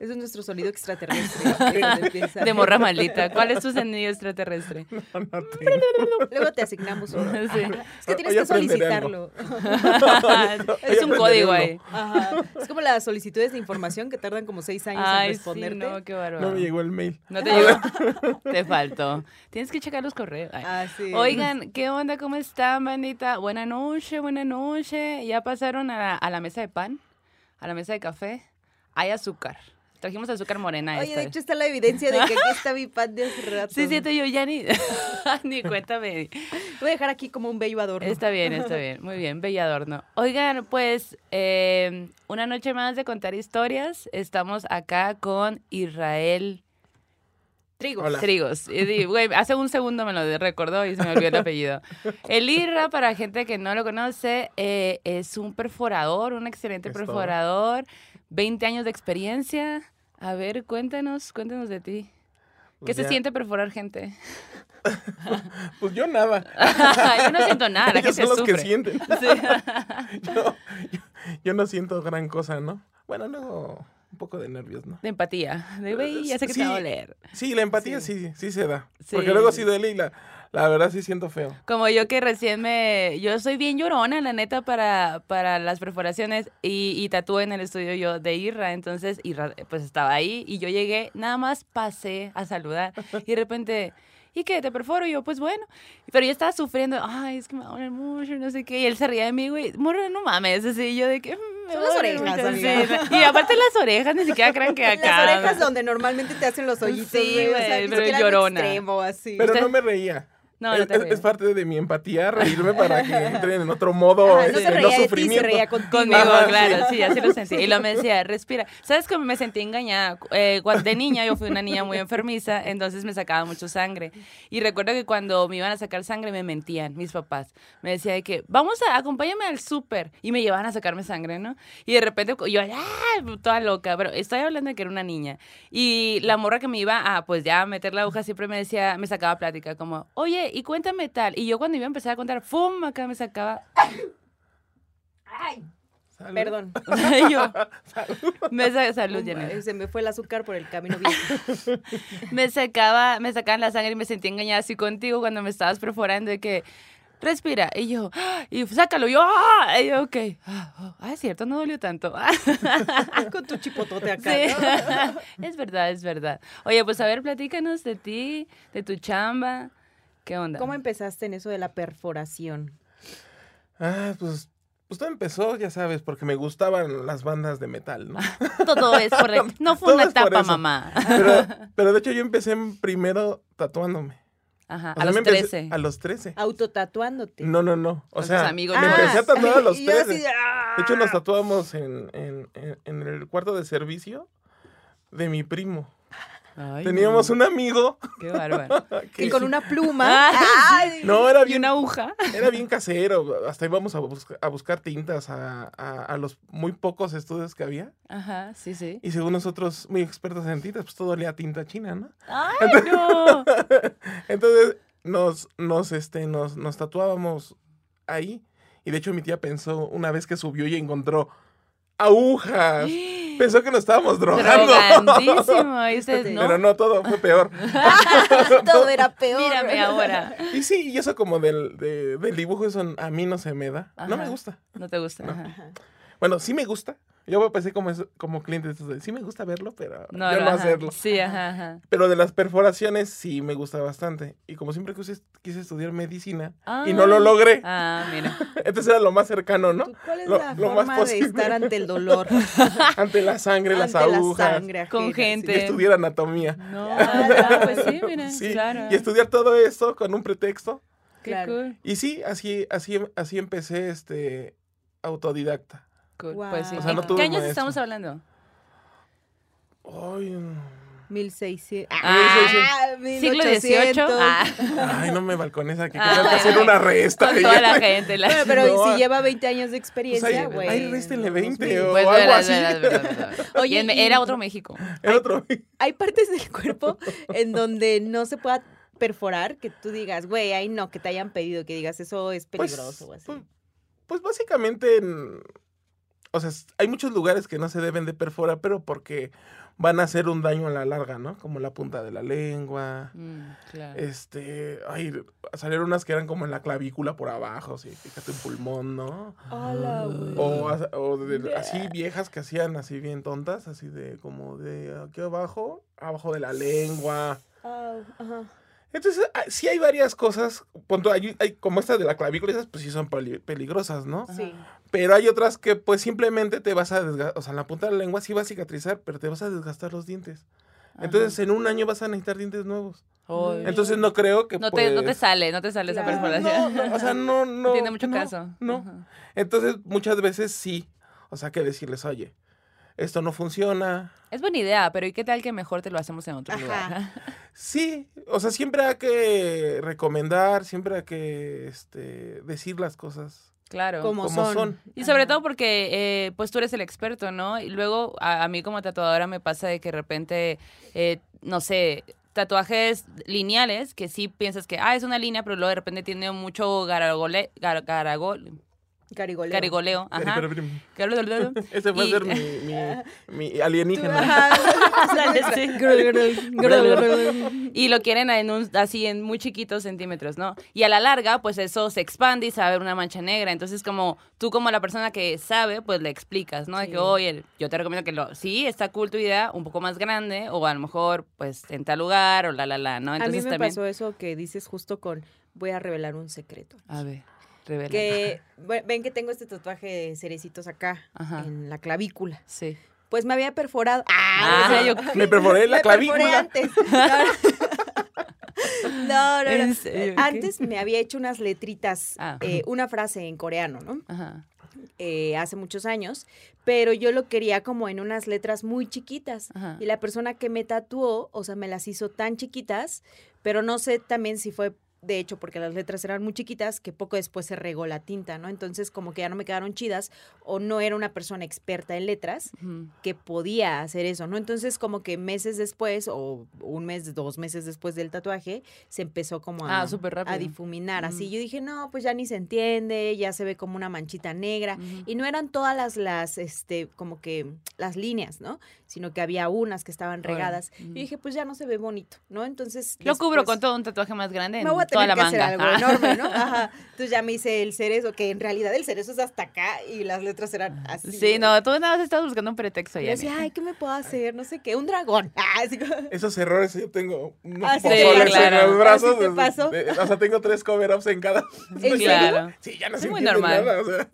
Ese es nuestro sonido extraterrestre. De morra maldita. ¿Cuál es tu sonido extraterrestre? No, no tengo. Luego te asignamos uno. Sí. Es que tienes Hoy que solicitarlo. es un código ahí. Ajá. Es como las solicitudes de información que tardan como seis años en sí, responderte. no, qué bárbaro. No me llegó el mail. No te llegó. te faltó. Tienes que checar los correos. Ah, sí. Oigan, ¿qué onda? ¿Cómo están, bandita? Buena noche, buena noche. ¿Ya pasaron a la, a la mesa de pan? ¿A la mesa de café? Hay azúcar. Trajimos azúcar morena Oye, esta de vez. hecho está la evidencia de que aquí está mi pan de hace rato. Sí, siento yo ya ni, ni cuéntame. Voy a dejar aquí como un bello adorno. Está bien, está bien. Muy bien, bello adorno. Oigan, pues, eh, una noche más de contar historias. Estamos acá con Israel Trigo. Hola. Trigos. Y hace un segundo me lo recordó y se me olvidó el apellido. El Irra, para gente que no lo conoce, eh, es un perforador, un excelente Es todo. Perforador. 20 años de experiencia. A ver, cuéntanos, cuéntanos de ti. ¿Qué Pues se ya- siente perforar gente? Pues yo nada. Yo no siento nada, Ellos son los que sufre. sienten. Sí. Yo, yo- yo no siento gran cosa, ¿no? Bueno, luego un poco de nervios, ¿no? De empatía. De, güey, ya sé que te Sí. va a doler. Sí, la empatía sí, sí, se da. Porque luego sí duele y la, la verdad sí siento feo. Como yo que recién me... Yo soy bien llorona, la neta, para, para las perforaciones y, y tatué en el estudio yo de Irra. Entonces, Irra pues estaba ahí y yo llegué, nada más pasé a saludar y de repente... ¿Y qué? ¿Te perforo? Y yo, pues bueno. Pero yo estaba sufriendo. Ay, es que me va mucho, no sé qué. Y él se reía de mí, güey. Morro, no mames. Así yo de que... "Mm, me Son las orejas, mucho". amiga. Sí, Y aparte las orejas, ni siquiera crean que acá. Las orejas donde normalmente te hacen los hoyitos. Sí, güey, o sea, pero llorona. extremo, así. Pero Usted- no me reía. No, no es, te es- parte de mi empatía reírme para que entren en otro modo Ajá, no se reía de ti, se reía contigo. Conmigo, Ajá, claro, sí, así lo sentí. Y lo me decía, respira. ¿Sabes cómo me sentí engañada? Eh, de niña yo fui una niña muy enfermiza, entonces me sacaba mucho sangre. Y recuerdo que cuando me iban a sacar sangre me mentían mis papás. Me decía de que, vamos a, acompáñame al súper. Y me llevaban a sacarme sangre, ¿no? Y de repente yo, ¡ah! Toda loca. Pero estoy hablando de que era una niña. Y la morra que me iba a, pues ya, meter la aguja siempre me decía, me sacaba plática, como, oye, y cuéntame tal. Y yo cuando iba a empezar a contar, ¡fum! Acá me sacaba Ay, Salud. perdón. Yo, me sa- salud, Janet. Se me fue el azúcar por el camino viejo. Me sacaba, me sacaban la sangre y me sentí engañada así contigo cuando me estabas perforando de que respira y yo ¡ah! y sácalo yo ¡ah! y yo ok ah, oh, ah, es cierto no dolió tanto Con tu chipotote acá. sí ¿no? es verdad es verdad oye pues a ver platícanos de ti de tu chamba qué onda ¿Cómo empezaste en eso de la perforación? Ah, pues, pues todo empezó, ya sabes, porque me gustaban las bandas de metal, ¿no? todo es por el- no fue Todo una etapa mamá Pero, pero de hecho yo empecé primero tatuándome. ajá O a los me empecé- 13 A los 13. Autotatuándote. No, no, no. O Con sea, amigos me Ah, empecé a tatuar a los y yo así 13. de, ¡ah! De hecho, nos tatuamos en, en, en, en el cuarto de servicio de mi primo. Ay, Teníamos no, un amigo qué bárbaro que Y con una pluma. Ay, Ay, No, era y una aguja era bien casero. Hasta íbamos a, busca- a buscar tintas a, a- a los muy pocos estudios que había. ajá sí sí Y según nosotros, muy expertos en tintas, pues todo olía tinta china, ¿no? ay no Entonces nos, nos, este, nos, nos tatuábamos ahí. Y de hecho mi tía pensó una vez que subió y encontró agujas. Pensó que nos estábamos drogando. Y ustedes, ¿no? Pero no, todo fue peor. Todo era peor. Mírame ahora. Y sí, y eso como del, de- del dibujo, eso a mí no se me da. No me gusta. No te gusta. No. ajá. Bueno, sí me gusta. Yo empecé como, es- como cliente. entonces, sí me gusta verlo, pero No, yo no ajá. hacerlo. Sí, ajá, ajá. Pero de las perforaciones sí me gusta bastante. Y como siempre quise, quise estudiar medicina y no lo logré, Ah, mira. entonces era lo más cercano, ¿no? ¿Tú ¿Cuál es Lo- la lo más forma de posible. estar ante el dolor? Ante la sangre, las ante agujas. la sangre Con ajena, gente. Y estudiar anatomía. No, ah, pues sí, mira. Sí, Claro. y estudiar todo eso con un pretexto. Qué Claro. cool. Y sí, así, así, así empecé este autodidacta. Cool. Guau. Pues sí. O sea, ¿En no ¿Qué tuve años maestro. estamos hablando? Ay, 1600. Ah, siglo XVIII. Ah, Ay, no me balcones aquí, que Ah, que hacer bueno. una resta. con toda la gente. la- Bueno, pero No, si lleva 20 años de Pues experiencia, güey. ahí réstenle 20 2000. o Pues, algo verdad, así. verdad, verdad, verdad. Oye, Y era otro México. El otro. Hay partes del cuerpo en donde no se pueda perforar, que tú digas, güey, ahí no, que te hayan pedido, que digas, eso es Pues, peligroso o así. pues, pues básicamente, en- o sea, hay muchos lugares que no se deben de perforar, pero porque van a hacer un daño a la larga, ¿no? Como la punta de la lengua. Mm, claro. Este, ay, salieron unas que eran como en la clavícula por abajo, sí, fíjate un pulmón, ¿no? Hola. O, o de- así viejas que hacían así bien tontas, así de como de aquí abajo, abajo de la lengua. Ajá. Entonces, ah, sí hay varias cosas, punto, hay, hay como esta de la clavícula, esas pues sí son peli- peligrosas, ¿no? Sí. Pero hay otras que pues simplemente te vas a desgastar, o sea, en la punta de la lengua sí va a cicatrizar, pero te vas a desgastar los dientes. Entonces, en un año vas a necesitar dientes nuevos. Entonces, no creo que no, te, no te pues, sale, no te sale esa perforación. No, no, o sea, no, no. Tiene mucho no, caso. No. Ajá. Entonces, muchas veces sí. O sea, que decirles, oye, esto no funciona. Es buena idea, pero ¿y qué tal que mejor te lo hacemos en otro Ajá. lugar? Sí, o sea, siempre hay que recomendar, siempre hay que este, decir las cosas Claro. Como, como son. son. Y sobre todo porque, eh, pues tú eres el experto, ¿no? Y luego a, a mí como tatuadora me pasa de que de repente, eh, no sé, tatuajes lineales que sí piensas que, ah, es una línea, pero luego de repente tiene mucho garagole, gar- garagol- Garigoleo. garigoleo. Ajá. Garagoleo. Ese va a ser mi, mi, mi alienígena. Y lo quieren en un, así en muy chiquitos centímetros, ¿no? Y a la larga, pues eso se expande y se va a ver una mancha negra. Entonces, como tú como la persona que sabe, pues le explicas, ¿no? De Sí. que, oye, yo te recomiendo que lo, sí, está cool tu idea, un poco más grande, o a lo mejor, pues, en tal lugar, o la, la, la, ¿no? A Entonces mí me también... pasó eso que dices justo con, voy a revelar un secreto. A ver, revela. Que ve- ven que tengo este tatuaje de cerecitos acá, Ajá. en la clavícula. Sí. Pues me había perforado. Ah, Ah, yo- Me perforé la Me perforé clavícula. antes. No, no, no. Antes me había hecho unas letritas, Ah. eh, una frase en coreano, ¿no? Ajá. Eh, hace muchos años, pero yo lo quería como en unas letras muy chiquitas. Ajá. Y la persona que me tatuó, o sea, me las hizo tan chiquitas, pero no sé también si fue de hecho porque las letras eran muy chiquitas, que poco después se regó la tinta, ¿no? Entonces como que ya no me quedaron chidas o no era una persona experta en letras que podía hacer eso, ¿no? Entonces como que meses después o un mes, dos meses después del tatuaje, se empezó como a, Ah, a difuminar, así. Mm. Yo dije, no, pues ya ni se entiende, ya se ve como una manchita negra. Ujú. Y no eran todas las, las, este, como que las líneas, ¿no? Sino que había unas que estaban regadas. Y dije, pues ya no se ve bonito, ¿no? Entonces. Lo cubro con todo un tatuaje más grande me voy a toda la que manga. hacer algo Ah. enorme, ¿no? Ajá. Entonces ya me hice el cerezo, que en realidad el cerezo es hasta acá y las letras eran así. Sí, no, tú nada más estabas buscando un pretexto ya. yo decía, ay, ¿qué me puedo hacer? No sé qué, un dragón. Ah, así como- Esos errores yo tengo unos Ah, sí, pozoles claro. en los brazos. ¿Ah, te pasó? o sea, tengo tres cover-ups en cada. ¿En? Claro. Sí, ya no Es se muy normal. nada, o sea.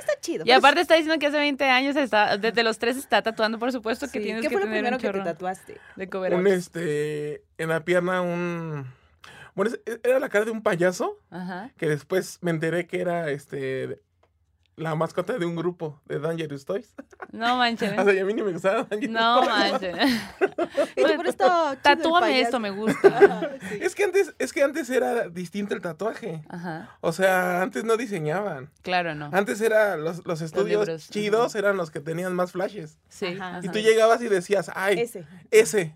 Está chido. Y aparte está diciendo que hace 20 años está, desde los tres está tatuando, por supuesto que Sí. tienes ¿Qué que fue lo tener primero un que te tatuaste? de cover un este en la pierna un bueno es- era la cara de un payaso Ajá. que después me enteré que era este la mascota de un grupo de Dangerous Toys. No manches. O sea, y a mí ni me gustaba Dangerous No Toys. manches. Y chido el Tatúame esto, me gusta. Sí. Es que antes es que antes era distinto el tatuaje. Ajá. O sea, antes no diseñaban. Claro, no. Antes era los, los estudios chidos eran los que tenían más flashes. Sí. Ajá. Y ajá. tú llegabas y decías, "Ay, Ese. ese."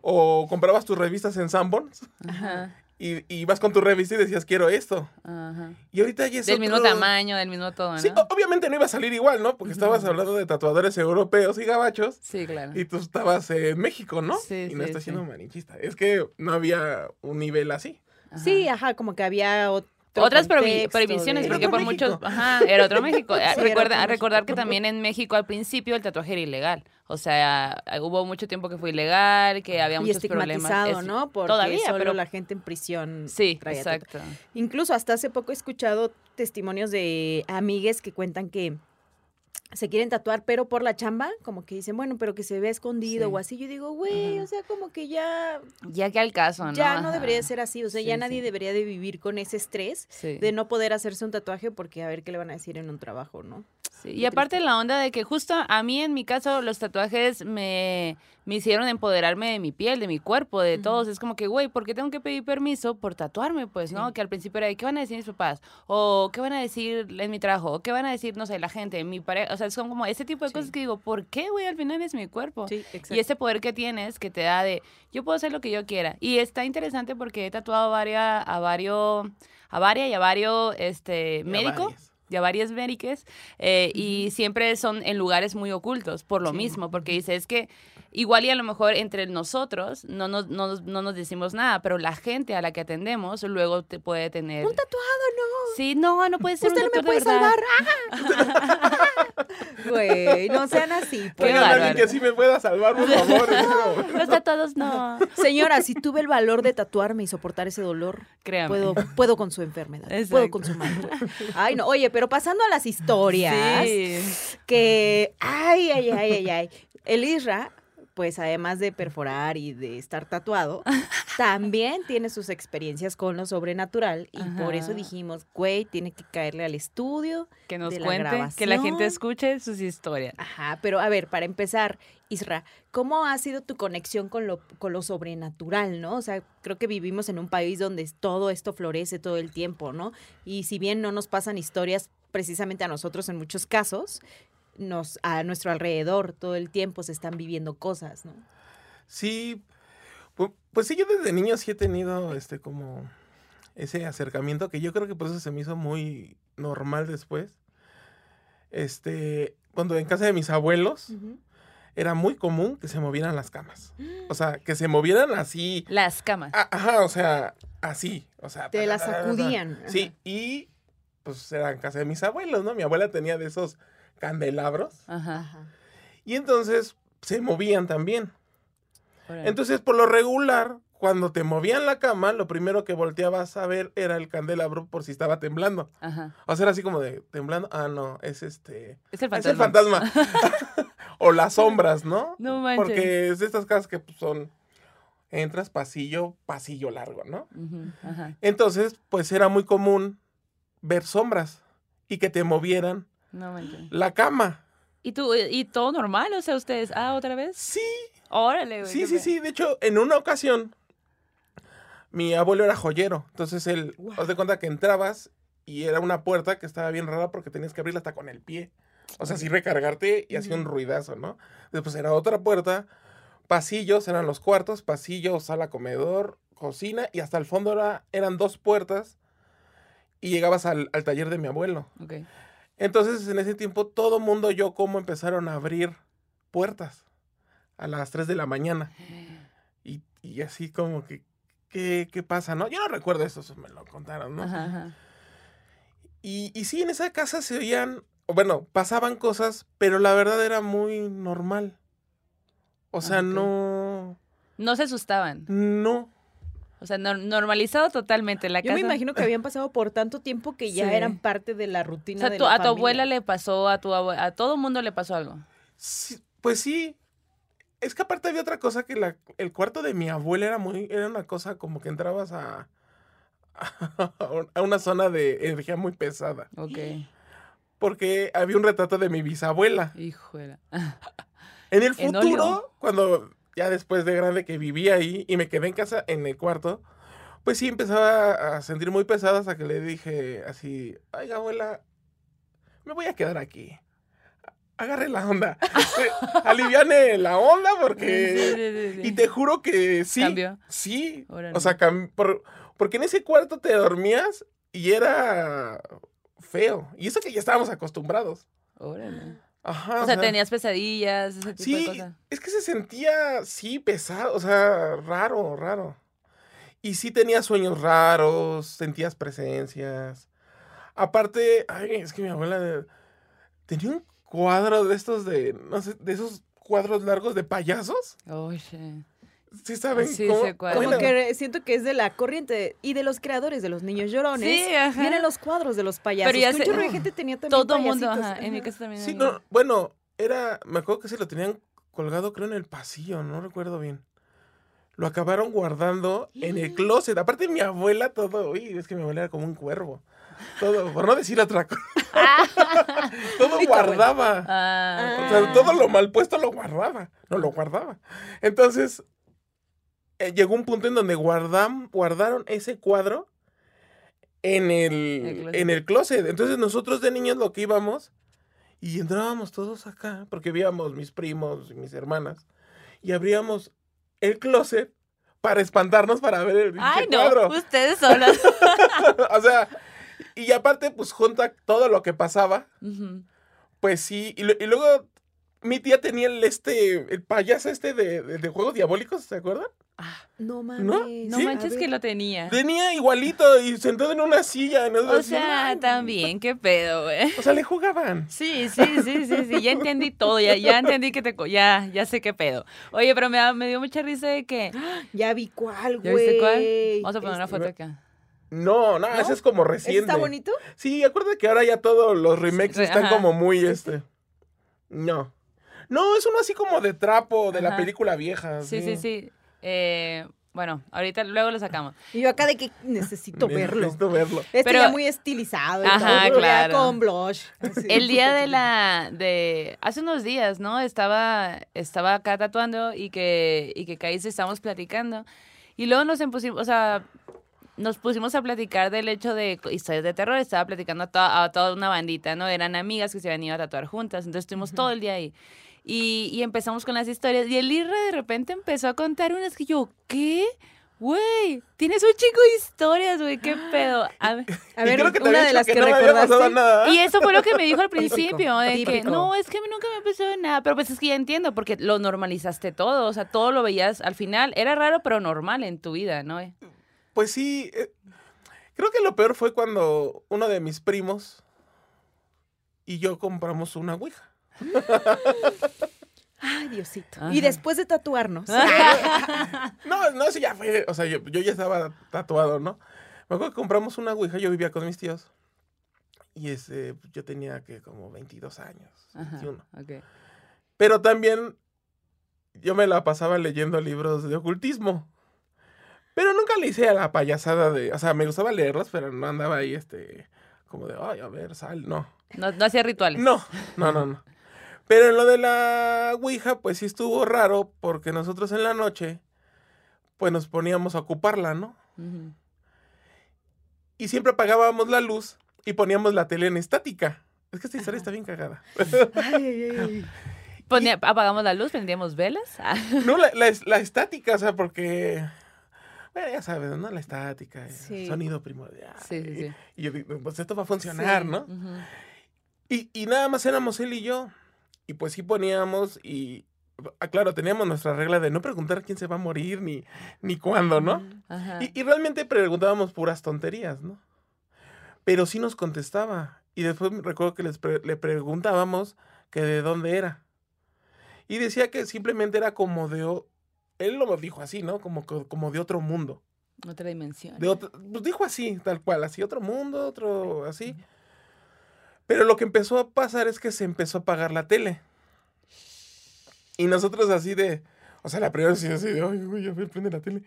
O comprabas tus revistas en Sanborns Ajá. Y, y ibas con tu revista y decías, "Quiero esto." Ajá. Y ahorita ya es Del mismo tamaño, del mismo todo, ¿no? Sí, obviamente no iba a salir igual, ¿no? Porque estabas hablando de tatuadores europeos y gabachos. Sí, claro. Y tú estabas en México, ¿no? Sí, y no sí, estás sí. siendo malinchista. Es que no había un nivel así. Ajá. Sí, ajá, como que había otro Otras contexto prohibiciones, de- porque por México. muchos. Ajá, era otro México. Eh, Sí, Recuerda, otro recordar México. que también en México al principio el tatuaje era ilegal. O sea, hubo mucho tiempo que fue ilegal, que había y muchos problemas. estigmatizado, ¿no? Porque Todavía, solo pero- la gente en prisión Sí, traía exacto. Incluso hasta hace poco he escuchado testimonios de amigues que cuentan que se quieren tatuar, pero por la chamba, como que dicen, bueno, pero que se ve escondido Sí. o así. Yo digo, güey, o sea, como que ya, Ya que al caso, ¿no? ya no debería de ser así. O sea, ya nadie sí. debería de vivir con ese estrés de no poder hacerse un tatuaje porque a ver qué le van a decir en un trabajo, ¿no? Sí, Y aparte la onda de que justo a mí en mi caso los tatuajes me, me hicieron empoderarme de mi piel, de mi cuerpo, de todos. Es como que, güey, ¿por qué tengo que pedir permiso por tatuarme? Pues, ¿no? Sí. Que al principio era, de, ¿qué van a decir mis papás? O ¿qué van a decir en mi trabajo? O ¿qué van a decir, no sé, la gente, mi pareja? O sea, son como ese tipo de Sí. cosas que digo, ¿por qué, güey? Al final es mi cuerpo. Sí, exacto. Y ese poder que tienes que te da de, yo puedo hacer lo que yo quiera. Y está interesante porque he tatuado varias, a varios, a varias y a varios este, a médicos varias. y a varias médicas eh, y siempre son en lugares muy ocultos por lo Sí. mismo, porque dice, es que igual y a lo mejor entre nosotros no nos, no, no nos decimos nada, pero la gente a la que atendemos luego te puede tener... Un tatuado, no. Sí, no, no puede ser Usted un no me puede verdad. salvar. ¡Ah! Güey, no sean así. pues. Oigan, bárbaro. alguien que sí me pueda salvar, por favor. momento. Los tatuados no. Señora, si tuve el valor de tatuarme y soportar ese dolor, Créame. puedo, puedo con su enfermedad, puedo con su mal. Ay, no, oye, pero pasando a las historias, Sí. que, ay, ay, ay, ay, ay. El Isra, pues además de perforar y de estar tatuado, también tiene sus experiencias con lo sobrenatural y por eso dijimos, güey, tiene que caerle al estudio. Que nos de la cuente, que la gente escuche sus historias. Ajá, pero a ver, para empezar, Isra, ¿cómo ha sido tu conexión con lo, con lo sobrenatural, no? O sea, creo que vivimos en un país donde todo esto florece todo el tiempo, ¿no? Y si bien no nos pasan historias precisamente a nosotros en muchos casos, nos, a nuestro alrededor todo el tiempo se están viviendo cosas, ¿no? Sí, pu- pues sí, yo desde niño sí he tenido este como ese acercamiento que yo creo que por eso se me hizo muy normal después. Este, cuando en casa de mis abuelos era muy común que se movieran las camas. O sea, que se movieran así. Las camas. a- Ajá, o sea, así. O sea, Te las sacudían. Sí, y pues era en casa de mis abuelos, ¿no? Mi abuela tenía de esos candelabros. Ajá. Y entonces se movían también. órale. Entonces, por lo regular, cuando te movían la cama, lo primero que volteabas a ver era el candelabro por si estaba temblando. Ajá. O sea, era así como de temblando. Ah, no, es este. Es el Es el fantasma. fantasma. o las sombras, ¿no? No manches. Porque es de estas casas que pues, son. Entras pasillo, pasillo largo, ¿no? Ujú, Ajá. Entonces, pues era muy común ver sombras y que te movieran No manches. la cama. ¿Y tú, y todo normal? O sea, ustedes, ah, otra vez. Sí, Órale, güey. Sí, sí, sí. De hecho, en una ocasión, mi abuelo era joyero. Entonces él, haz de cuenta que entrabas y era una puerta que estaba bien rara porque tenías que abrirla hasta con el pie. O sea, así recargarte y hacía un ruidazo, ¿no? Después era otra puerta, pasillos, eran los cuartos, pasillo, sala, comedor, cocina y hasta el fondo era, eran dos puertas y llegabas al, al taller de mi abuelo. Ok. Entonces, en ese tiempo, todo mundo yo como empezaron a abrir puertas a las 3 de la mañana. Y, y así como que, ¿qué, qué pasa, no? Yo no recuerdo eso, eso me lo contaron, ¿no? Ajá, ajá. Y, y sí, en esa casa se oían, bueno, pasaban cosas, pero la verdad era muy normal. O sea, Ah, ok. no, No se asustaban. no. O sea, nor- normalizado totalmente la Yo casa. me imagino que habían pasado por tanto tiempo que ya Sí. eran parte de la O rutina sea, de tu- la a tu abuela le pasó, a tu abue- a todo mundo le pasó algo. Sí, pues sí. Es que aparte había otra cosa que la, el cuarto de mi abuela era muy, era una cosa como que entrabas a, a una zona de energía muy pesada. Ok. Porque había un retrato de mi bisabuela. Híjole. En el futuro, cuando ya después de grande que vivía ahí y me quedé en casa en el cuarto, pues sí empezaba a sentir muy pesada hasta que le dije así, ay abuela, me voy a quedar aquí. Agarre la onda. Aliviane la onda porque... Sí, sí, sí, sí. Y te juro que sí. Sí. Órale. O sea, cam- por- porque en ese cuarto te dormías y era feo. Y eso que ya estábamos acostumbrados. Órale. Ajá. O sea, tenías pesadillas, ese tipo de Sí, cosas. es que se sentía, sí, pesado, o sea, raro, raro. Y sí tenías sueños raros, sentías presencias. Aparte, ay, es que mi abuela de- tenía un cuadro de estos de, no sé, de esos cuadros largos de payasos. Oye. ¿Sí saben Sí, cómo? sé cuál. Como que siento que es de la corriente y de los creadores de los niños llorones. Sí, ajá. Vienen los cuadros de los payasos. Pero ya sé- de gente tenía también Todo mundo, payasitos, ajá. En mi ajá. casa también. Sí, no, bueno, era, me acuerdo que se lo tenían colgado creo en el pasillo, no recuerdo bien. Lo acabaron guardando en el closet. Aparte mi abuela todo, uy, es que mi abuela era como un cuervo. Todo, por no decir otra cosa. todo guardaba. Ah, O sea, todo lo mal puesto lo guardaba. No lo guardaba. Entonces, eh, llegó un punto en donde guardam, guardaron ese cuadro en El el, closet. en el closet. Entonces, nosotros de niños lo que íbamos y entrábamos todos acá, porque víamos mis primos y mis hermanas, y abríamos el closet para espantarnos para ver el Ay, no, cuadro. ustedes solos. o sea, y aparte, pues junta todo lo que pasaba. Pues sí, y, y luego mi tía tenía el este, el payaso este de, de- de juegos diabólicos, ¿se acuerdan? No mames. ¿No? No Sí. manches que lo tenía. Tenía igualito y sentado en una silla. nosotros O sea, también, qué pedo, güey. O sea, le jugaban. Sí, sí, sí, sí, sí, ya entendí todo, ya, ya entendí que te, ya, ya sé qué pedo. Oye, pero me, me dio mucha risa de que, Ya vi cuál, ¿ya güey. viste cuál? Vamos a poner una Este, foto acá. No, no, ¿No? ese es como ¿ese reciente. ¿Está bonito? Sí, acuérdate que ahora ya todos los remakes Sí, están ajá. como muy este. No. No, es uno así como de trapo de la película vieja. Sí, sí, sí. Eh, bueno, ahorita luego lo sacamos. Y yo acá de que necesito verlo. Necesito verlo. Este Pero- ya muy estilizado. y Ajá, todo, claro. Con blush. así. El día de la, de, hace unos días, ¿no? Estaba, estaba acá tatuando y que, y que Caís estábamos platicando. Y luego nos pusimos, o sea, nos pusimos a platicar del hecho de historias de terror. Estaba platicando a, toda- a toda una bandita, ¿no? Eran amigas que se habían ido a tatuar juntas. Entonces estuvimos todo el día ahí. Y, y empezamos con las historias. Y el Irra de repente empezó a contar unas que yo, ¿qué? Güey, tienes un chico de historias, güey, qué pedo. A ver. A ver, que una de dicho las que, no pasado recordaste. Y eso fue lo que me dijo al Típico, principio, de que no, es que a mí nunca me pasó nada, pero pues es que ya entiendo, porque lo normalizaste todo, o sea, todo lo veías al final, era raro pero normal en tu vida, ¿no? Pues sí, eh, creo que lo peor fue cuando uno de mis primos y yo compramos una ouija. Ay, Diosito. Ajá. Y después de tatuarnos. No, no, eso ya fue, o sea, yo, yo ya estaba tatuado, ¿no? Me acuerdo que compramos una ouija, yo vivía con mis tíos. Y ese, yo tenía que como 22 años, Ajá, 21. ok. Pero también yo me la pasaba leyendo libros de ocultismo. Pero nunca le hice a la payasada de, o sea, me gustaba leerlos, pero no andaba ahí este como de, ay, a ver, sal, no. No, no hacía rituales. No, no, no, no. Pero en lo de la Ouija, pues sí estuvo raro porque nosotros en la noche, pues nos poníamos a ocuparla, ¿no? Ujú. Y siempre apagábamos la luz y poníamos la tele en estática. Es que esta historia está bien cagada. Ay, ay, ay. Ponía- apagamos la luz, prendíamos velas. Ah, No, la, la- la estática, o sea, porque... Bueno, ya sabes, ¿no? La estática, el Sí. sonido primordial. Sí, sí, sí. Y yo digo, pues esto va a funcionar, Sí. ¿no? Y, y nada más éramos él y yo. Y pues sí poníamos y... ah, claro, teníamos nuestra regla de no preguntar quién se va a morir ni, ni cuándo, ¿no? Ajá. Y, y realmente preguntábamos puras tonterías, ¿no? Pero sí nos contestaba. Y después recuerdo que les pre- le preguntábamos que de dónde era. Y decía que simplemente era como de... Él lo dijo así, ¿no? Como, co- como de otro mundo. Otra dimensión. De otro, pues dijo así, tal cual, así, otro mundo, otro, así. Pero lo que empezó a pasar es que se empezó a apagar la tele. Y nosotros así de, o sea, la primera vez sí así de, ay, güey, a ver, prende la tele.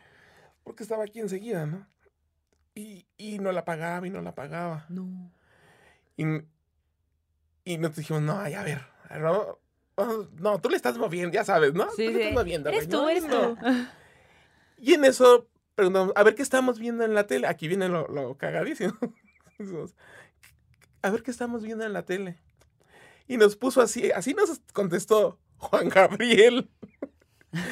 Porque estaba aquí enseguida, ¿no? Y, y no la apagaba y no la apagaba. No. Y, y nos dijimos, no, ay, a ver, no, oh, no, tú le estás moviendo, ya sabes, ¿no? Sí, tú le estás moviendo. Eres güey, tú, no, eres no". tú. Y en eso preguntamos, a ver qué estamos viendo en la tele. Aquí viene lo, lo cagadísimo. A ver qué estamos viendo en la tele. Y nos puso así, así nos contestó Juan Gabriel.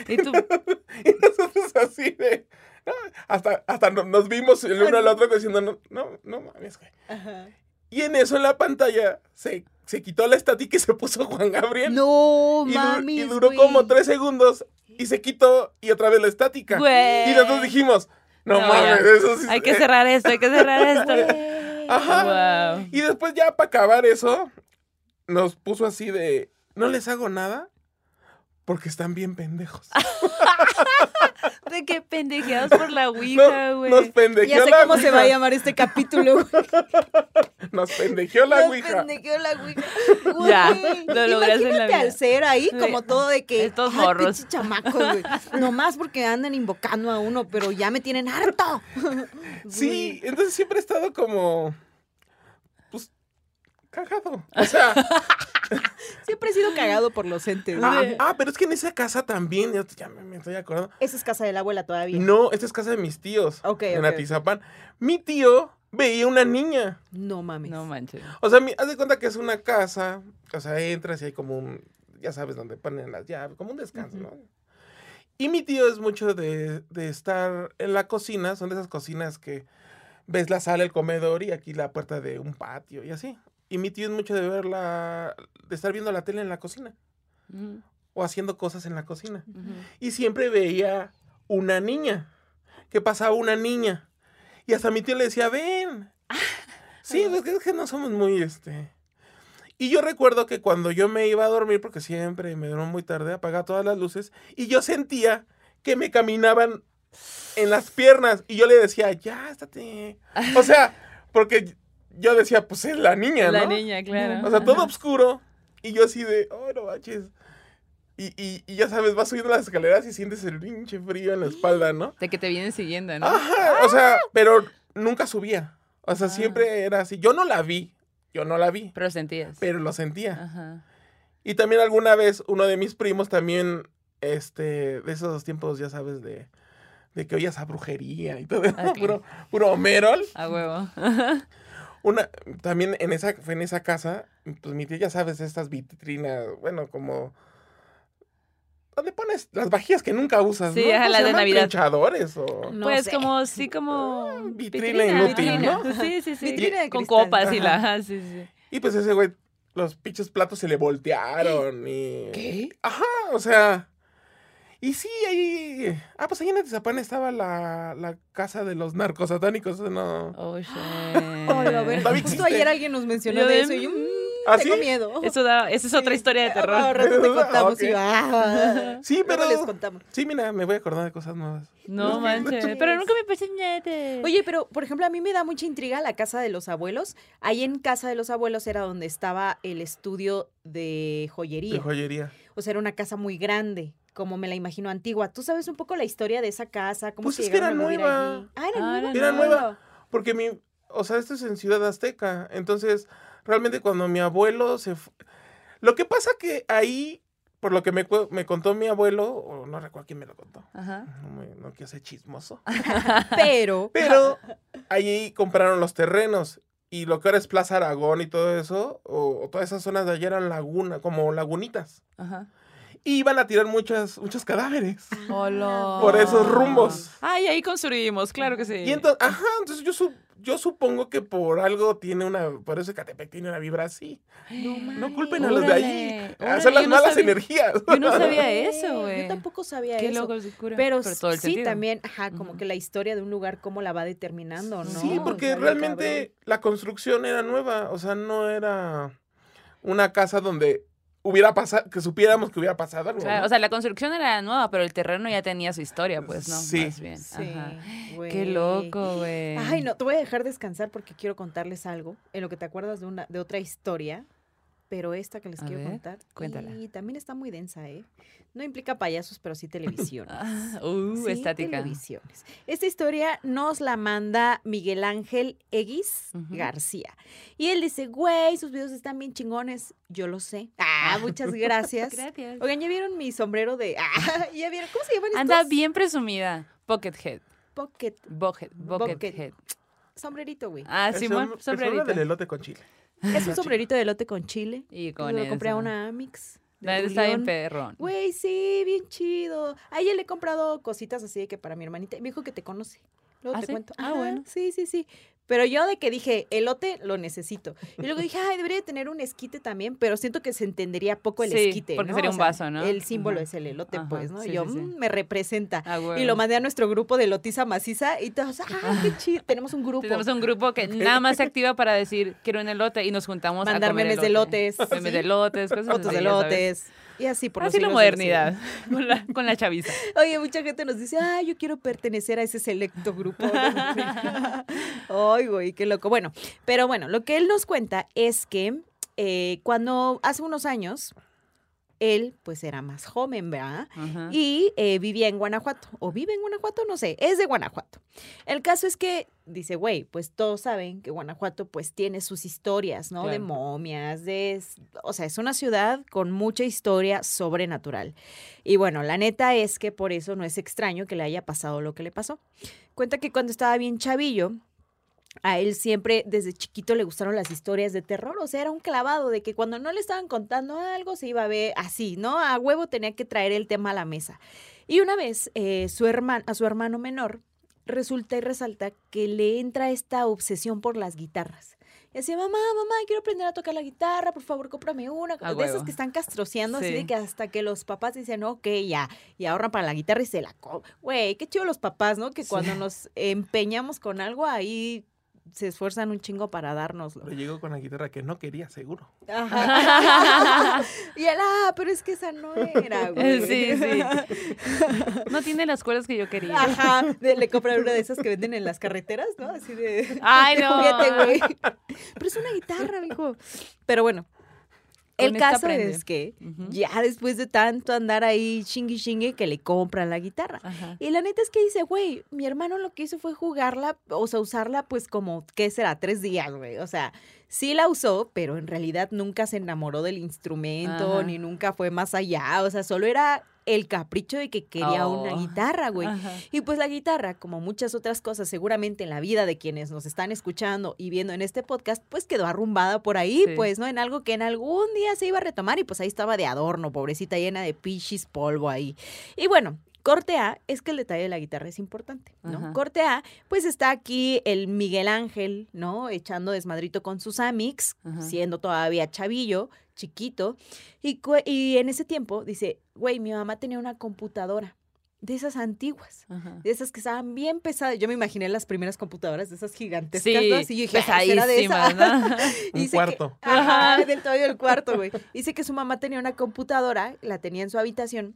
Y tú, Y nosotros así de... ¿no? Hasta, hasta no- nos vimos el uno al otro diciendo, no, no, no mames, güey. Ajá. Y en eso en la pantalla se, se quitó la estática y se puso Juan Gabriel. No, y, mami. y duró como tres segundos y se quitó y otra vez la estática. güey. Y nosotros dijimos, no, No, mames, ya. eso sí. Hay que eh, cerrar esto, hay que cerrar esto. Ajá. Wow. Y después ya para acabar eso, nos puso así de, no les hago nada porque están bien pendejos. de que pendejeados por la Ouija, Nos, güey. nos pendejeó Ya sé la cómo se va a llamar este capítulo. güey. Nos pendejeó la Nos Ouija. pendejeó la Ouija. Ya, Güey, lo lograste en la vida. al ser ahí Sí. como todo de que... Estos "Ay, morros". chamacos, güey. Nomás porque andan invocando a uno, pero ya me tienen harto. Sí, entonces siempre he estado como. Pues. Cagado. O sea. Siempre he sido cagado por los entes. ah, güey. ah, pero es que en esa casa también. Ya, ya me, me estoy acordando. Esa es casa de la abuela todavía. No, esta es casa de mis tíos. Ok, en Atizapán. Mi tío veía una niña. No mames. No manches. O sea, mi- haz de cuenta que es una casa. O sea, entras y hay como un. Ya sabes dónde ponen las llaves, como un descanso, ¿no? Y mi tío es mucho de, de estar en la cocina. Son de esas cocinas que ves la sala, el comedor y aquí la puerta de un patio y así. Y mi tío es mucho de ver la. de estar viendo la tele en la cocina. Ujú, O haciendo cosas en la cocina. Y siempre veía una niña. Que pasaba una niña. Y hasta mi tío le decía, ven. Sí, es que, es que no somos muy este. Y yo recuerdo que cuando yo me iba a dormir, porque siempre me duermo muy tarde, apagaba todas las luces, y yo sentía que me caminaban en las piernas. Y yo le decía, ya, estate. O sea, porque yo decía, pues es la niña, La ¿no? niña, claro. O sea, todo oscuro. Y yo así de, oh, no manches. Y, y, y ya sabes, vas subiendo las escaleras y sientes el pinche frío en la espalda, ¿no? De que te vienen siguiendo, ¿no? Ajá, o sea, pero nunca subía. O sea, Ah. siempre era así. Yo no la vi, yo no la vi, Pero lo sentías. pero lo sentía. Ajá. Y también alguna vez uno de mis primos también, este, de esos tiempos, ya sabes, de, de que oías a brujería y todo, Ok. puro, puro merol. A huevo. Una, también en esa, fue en esa casa, pues mi tía, ya sabes, estas vitrinas, bueno, como... ¿Dónde pones las vajillas que nunca usas? Sí, ¿no? ajá, ¿Cómo las de? Navidad. ¿Planchadores o...? No pues sé. como, sí, como... Vitrina inútil, ¿no? Sí, sí, sí. Vitrina de Con cristal. copas y la... Ajá. sí, sí. Y pues ese güey, los pinches platos se le voltearon y... ¿Qué? Ajá, o sea... Y sí, ahí... Ah, pues ahí en Atizapán estaba la, la casa de los narcos satánicos, ¿no? Oh, shit. A ver, justo ayer alguien nos mencionó de eso y yo, mm, ¿Ah, tengo sí? miedo. Eso da, esa es otra historia de Ah, terror. al rato te contamos y ah, Sí, luego pero... les contamos. Sí, mira, me voy a acordar de cosas nuevas. No manches. Pero nunca me pensé en Oye, pero por ejemplo, a mí me da mucha intriga la casa de los abuelos. Ahí en casa de los abuelos era donde estaba el estudio de joyería. De joyería. O sea, era una casa muy grande, como me la imagino antigua. ¿Tú sabes un poco la historia de esa casa? ¿Cómo Pues se es que era nueva. allí? Ah, era Ah, nueva. Era nueva. Porque mi, o sea, esto es en Ciudad Azteca. Entonces, realmente cuando mi abuelo se fu- Lo que pasa que ahí, por lo que me, me contó mi abuelo, o no recuerdo quién me lo contó. Ajá. No, me- no quiero ser chismoso. Pero, Pero ahí compraron los terrenos. Y lo que ahora es Plaza Aragón y todo eso, o, o todas esas zonas de allá eran laguna, como lagunitas. Ajá. Y iban a tirar muchas, muchos cadáveres. Hola. Por esos rumbos. Ay, ahí construimos, claro que sí. Y entonces, ajá, entonces yo, su- yo supongo que por algo tiene una, por eso Catepec tiene una vibra así. No culpen a los de allí. Órale, Son las no malas sabía- energías. Yo no sabía eso, güey. Yo tampoco sabía Qué eso. loco, es cura. Pero, todo el sí, sentido. también, ajá, como que la historia de un lugar, cómo la va determinando, ¿no? Sí, porque O sea, bien realmente la construcción era nueva, o sea, no era una casa donde hubiera pasado, que supiéramos que hubiera pasado algo. Claro, ¿no? o sea, la construcción era nueva, pero el terreno ya tenía su historia, pues, ¿no? Sí. Más bien. Sí, Ajá. güey. Qué loco, güey. Ay, no, te voy a dejar descansar porque quiero contarles algo en lo que te acuerdas de una de otra historia, pero esta que les A quiero ver, contar cuéntala. y también está muy densa, ¿eh? No implica payasos, pero sí televisión. Ah, uh, Sí, estática. televisiones. Esta historia nos la manda Miguel Ángel Eguis Ujú. García. Y él dice, güey, sus videos están bien chingones. Yo lo sé. Ah, muchas gracias. Gracias. Oigan, ¿ya vieron mi sombrero de... Ah, ¿ya vieron? ¿Cómo se llaman estos? Anda bien presumida. Pocket head. Pocket. Bucket, bucket, Bucket. head. Sombrerito, güey. Ah, uno sombrerito. del elote con chile. Es un sombrerito de lote con chile. Y con lo compré a una Amix. neta está bien perrón. Güey, sí, bien chido. A ella le he comprado cositas así de que para mi hermanita. Me dijo que te conoce. Luego ¿Ah, te sí? cuento. Ah, Ajá, bueno. Sí, sí, sí. Pero yo de que dije, elote lo necesito. Y luego dije, ay, debería de tener un esquite también, pero siento que se entendería poco el Sí, esquite. porque ¿no? sería O un vaso, ¿no? El símbolo Ajá. es el elote, Ajá, pues, ¿no? sí, y yo, sí. "Mm, me representa. Ah, Y lo mandé a nuestro grupo de lotiza maciza y todos, ah, qué chido. Tenemos un grupo. Tenemos un grupo que nada más se activa para decir quiero un elote y nos juntamos a Mandar comer memes de elote. elotes. Memes de elotes, cosas Fotos de ya sabes. lotes. Y así por Así la modernidad, con la, con la chaviza. Oye, mucha gente nos dice, ay, yo quiero pertenecer a ese selecto grupo. Ay, güey, qué loco. Bueno, pero bueno, lo que él nos cuenta es que eh, cuando hace unos años, él pues era más joven, ¿verdad? Ajá. Y eh, vivía en Guanajuato, o vive en Guanajuato, no sé, es de Guanajuato. El caso es que, dice, güey, pues todos saben que Guanajuato pues tiene sus historias, ¿no? De momias, de, o sea, es una ciudad con mucha historia sobrenatural. Y bueno, la neta es que por eso no es extraño que le haya pasado lo que le pasó. Cuenta que cuando estaba bien chavillo, a él siempre desde chiquito le gustaron las historias de terror, o sea, era un clavado de que cuando no le estaban contando algo se iba a ver así, ¿no? A huevo tenía que traer el tema a la mesa. Y una vez eh, su hermano, a su hermano menor resulta y resalta que le entra esta obsesión por las guitarras. Y decía, mamá, mamá, quiero aprender a tocar la guitarra, por favor, cómprame una. A de esas que están castroceando, así de Sí. que hasta que los papás dicen, ok, ya, y ahorran para la guitarra y se la... Güey, qué chido los papás, ¿no? Que cuando nos empeñamos con algo, ahí se esfuerzan un chingo para dárnoslo. Pero llegó con la guitarra que no quería, seguro. Ajá. y él, ah, pero es que esa no era, güey. Sí, sí. No tiene las cuerdas que yo quería. Ajá, de- le compran una de esas que venden en las carreteras, ¿no? Así de, Ay, de no. juguete, güey. Pero es una guitarra, mijo. Pero bueno, el esta caso aprende. es que ya después de tanto andar ahí chingui chingue que le compran la guitarra. Ajá. Y la neta es que dice, güey, mi hermano lo que hizo fue jugarla, o sea, usarla pues como, ¿qué será? Tres días, güey. O sea, sí la usó, pero en realidad nunca se enamoró del instrumento, Ajá. ni nunca fue más allá. O sea, solo era el capricho de que quería una Oh. guitarra, güey. Ajá. Y pues la guitarra, como muchas otras cosas, seguramente en la vida de quienes nos están escuchando y viendo en este podcast, pues quedó arrumbada por ahí, Sí. pues, ¿no? En algo que en algún día se iba a retomar y pues ahí estaba de adorno, pobrecita, llena de pichis, polvo ahí. Y bueno. Corte A es que el detalle de la guitarra es importante, ¿no? Ajá. Corte A, pues está aquí el Miguel Ángel, ¿no? Echando desmadrito con sus amics, Ajá. siendo todavía chavillo, chiquito. Y, y en ese tiempo dice, güey, mi mamá tenía una computadora de esas antiguas. Ajá. De esas que estaban bien pesadas. Yo me imaginé las primeras computadoras de esas gigantescas, Sí, ¿no? Así yo dije, "Ah, ¿será de esa?" pesadísimas, ¿no? Un que- cuarto. Ajá, del tamaño del cuarto, güey. Dice que su mamá tenía una computadora, la tenía en su habitación.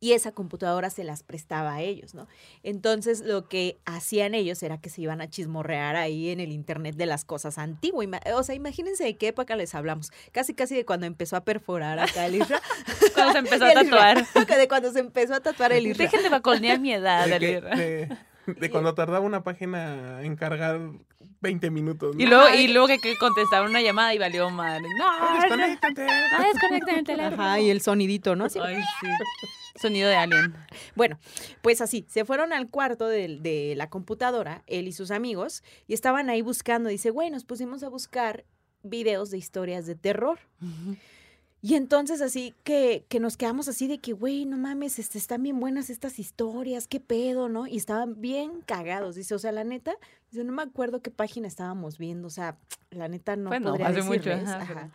Y esa computadora se las prestaba a ellos, ¿no? Entonces lo que hacían ellos era que se iban a chismorrear ahí en el internet de las cosas antiguas. O sea, imagínense de qué época les hablamos. Casi, casi de cuando empezó a perforar acá el Isra. Cuando se empezó a El Isra. tatuar. De cuando se empezó a tatuar el Isra. Dejen de balconear mi edad, De, que- Elvira. de- de cuando tardaba una página en cargar 20 minutos. ¿no? Y luego, y que- luego que, que contestaron una llamada y valió madre. No, ¡Desconéctate! no el teléfono. Ajá, y el sonidito, ¿no? Así, Ay, sí. Sonido de alien. Bueno, pues así, se fueron al cuarto de, de la computadora, él y sus amigos, y estaban ahí buscando. Dice, güey, nos pusimos a buscar videos de historias de terror. Y entonces así que, que nos quedamos así de que, güey, no mames, este, están bien buenas estas historias, qué pedo, ¿no? Y estaban bien cagados. Dice, o sea, la neta, dice, no me acuerdo qué página estábamos viendo, o sea, la neta no Bueno, podría hace mucho, ajá, ajá. pero-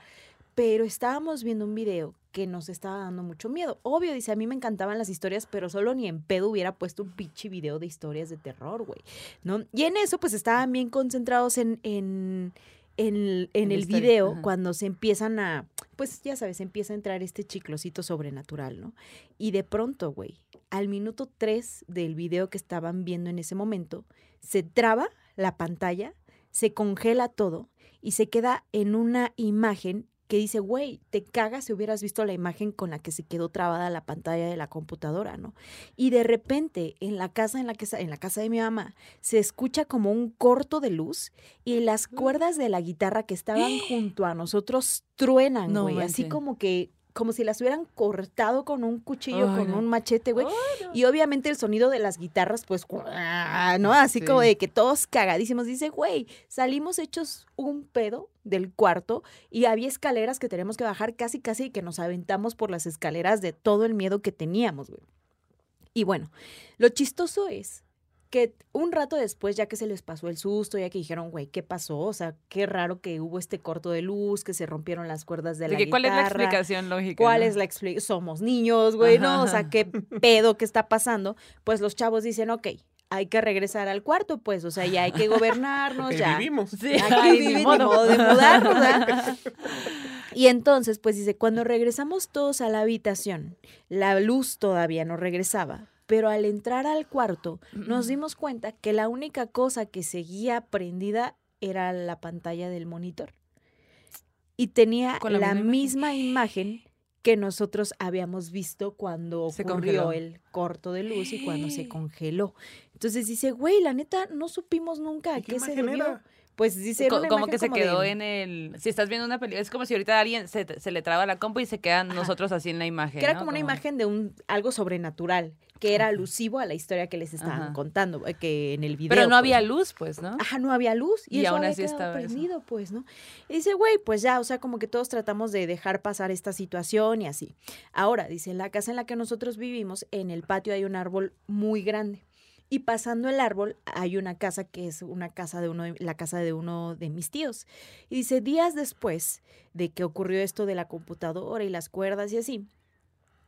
Pero estábamos viendo un video que nos estaba dando mucho miedo. Obvio, dice, a mí me encantaban las historias, pero solo ni en pedo hubiera puesto un pinche video de historias de terror, güey, ¿no? Y en eso, pues, estaban bien concentrados en, en, en, el historia, video ajá. cuando se empiezan a, pues, ya sabes, empieza a entrar este chiclocito sobrenatural, ¿no? Y de pronto, güey, al minuto 3 del video que estaban viendo en ese momento, se traba la pantalla, se congela todo y se queda en una imagen que dice, güey, te cagas si hubieras visto la imagen con la que se quedó trabada la pantalla de la computadora, ¿no? Y de repente, en la casa en la que en la casa de mi mamá, se escucha como un corto de luz y las cuerdas de la guitarra que estaban junto a nosotros truenan, No güey, así como que como si las hubieran cortado con un cuchillo, con no. un machete, güey. Y obviamente el sonido de las guitarras, pues. ¿no? Así Sí. como de que todos cagadísimos. Dice, güey, salimos hechos un pedo del cuarto y había escaleras que tenemos que bajar casi, casi y que nos aventamos por las escaleras de todo el miedo que teníamos, güey. Y bueno, lo chistoso es que un rato después, ya que se les pasó el susto, ya que dijeron, güey, ¿qué pasó? O sea, qué raro que hubo este corto de luz, que se rompieron las cuerdas de De la que, ¿Cuál es la explicación lógica? ¿Cuál no? es la explicación? Somos niños, güey, ¿no? O sea. ¿qué pedo que está pasando? Pues los chavos dicen, ok, hay que regresar al cuarto, pues, o sea, ya hay que gobernarnos, Porque ya. vivimos. Sí, Aquí ni modo. modo de mudarnos, ¿verdad? Y entonces, pues dice, cuando regresamos todos a la habitación, la luz todavía no regresaba, pero al entrar al cuarto nos dimos cuenta que la única cosa que seguía prendida era la pantalla del monitor. Y tenía Con la la, misma imagen que nosotros habíamos visto cuando Se ocurrió congeló. el corto de luz y cuando se congeló. Entonces dice, güey, la neta, no supimos nunca a ¿Y qué, qué se debió. era? Pues dice, Co- como que se como de- quedó en el... Si estás viendo una película, es como si ahorita alguien se, se le traba la compu y se quedan Ajá. nosotros así en la imagen. que era ¿no? como una imagen de un algo sobrenatural que era alusivo a la historia que les estaban Ajá. contando eh, que en el video Pero no pues, había luz, pues, ¿no? Ajá, no había luz y, Y eso aún había así estaba eso. prendido, pues, ¿no? Y dice, güey, pues ya, o sea, como que todos tratamos de dejar pasar esta situación y así. Ahora, dice, en la casa en la que nosotros vivimos, en el patio hay un árbol muy grande. Y pasando el árbol hay una casa que es una casa de uno de- la casa de uno de mis tíos. Y dice, días después de que ocurrió esto de la computadora y las cuerdas y así,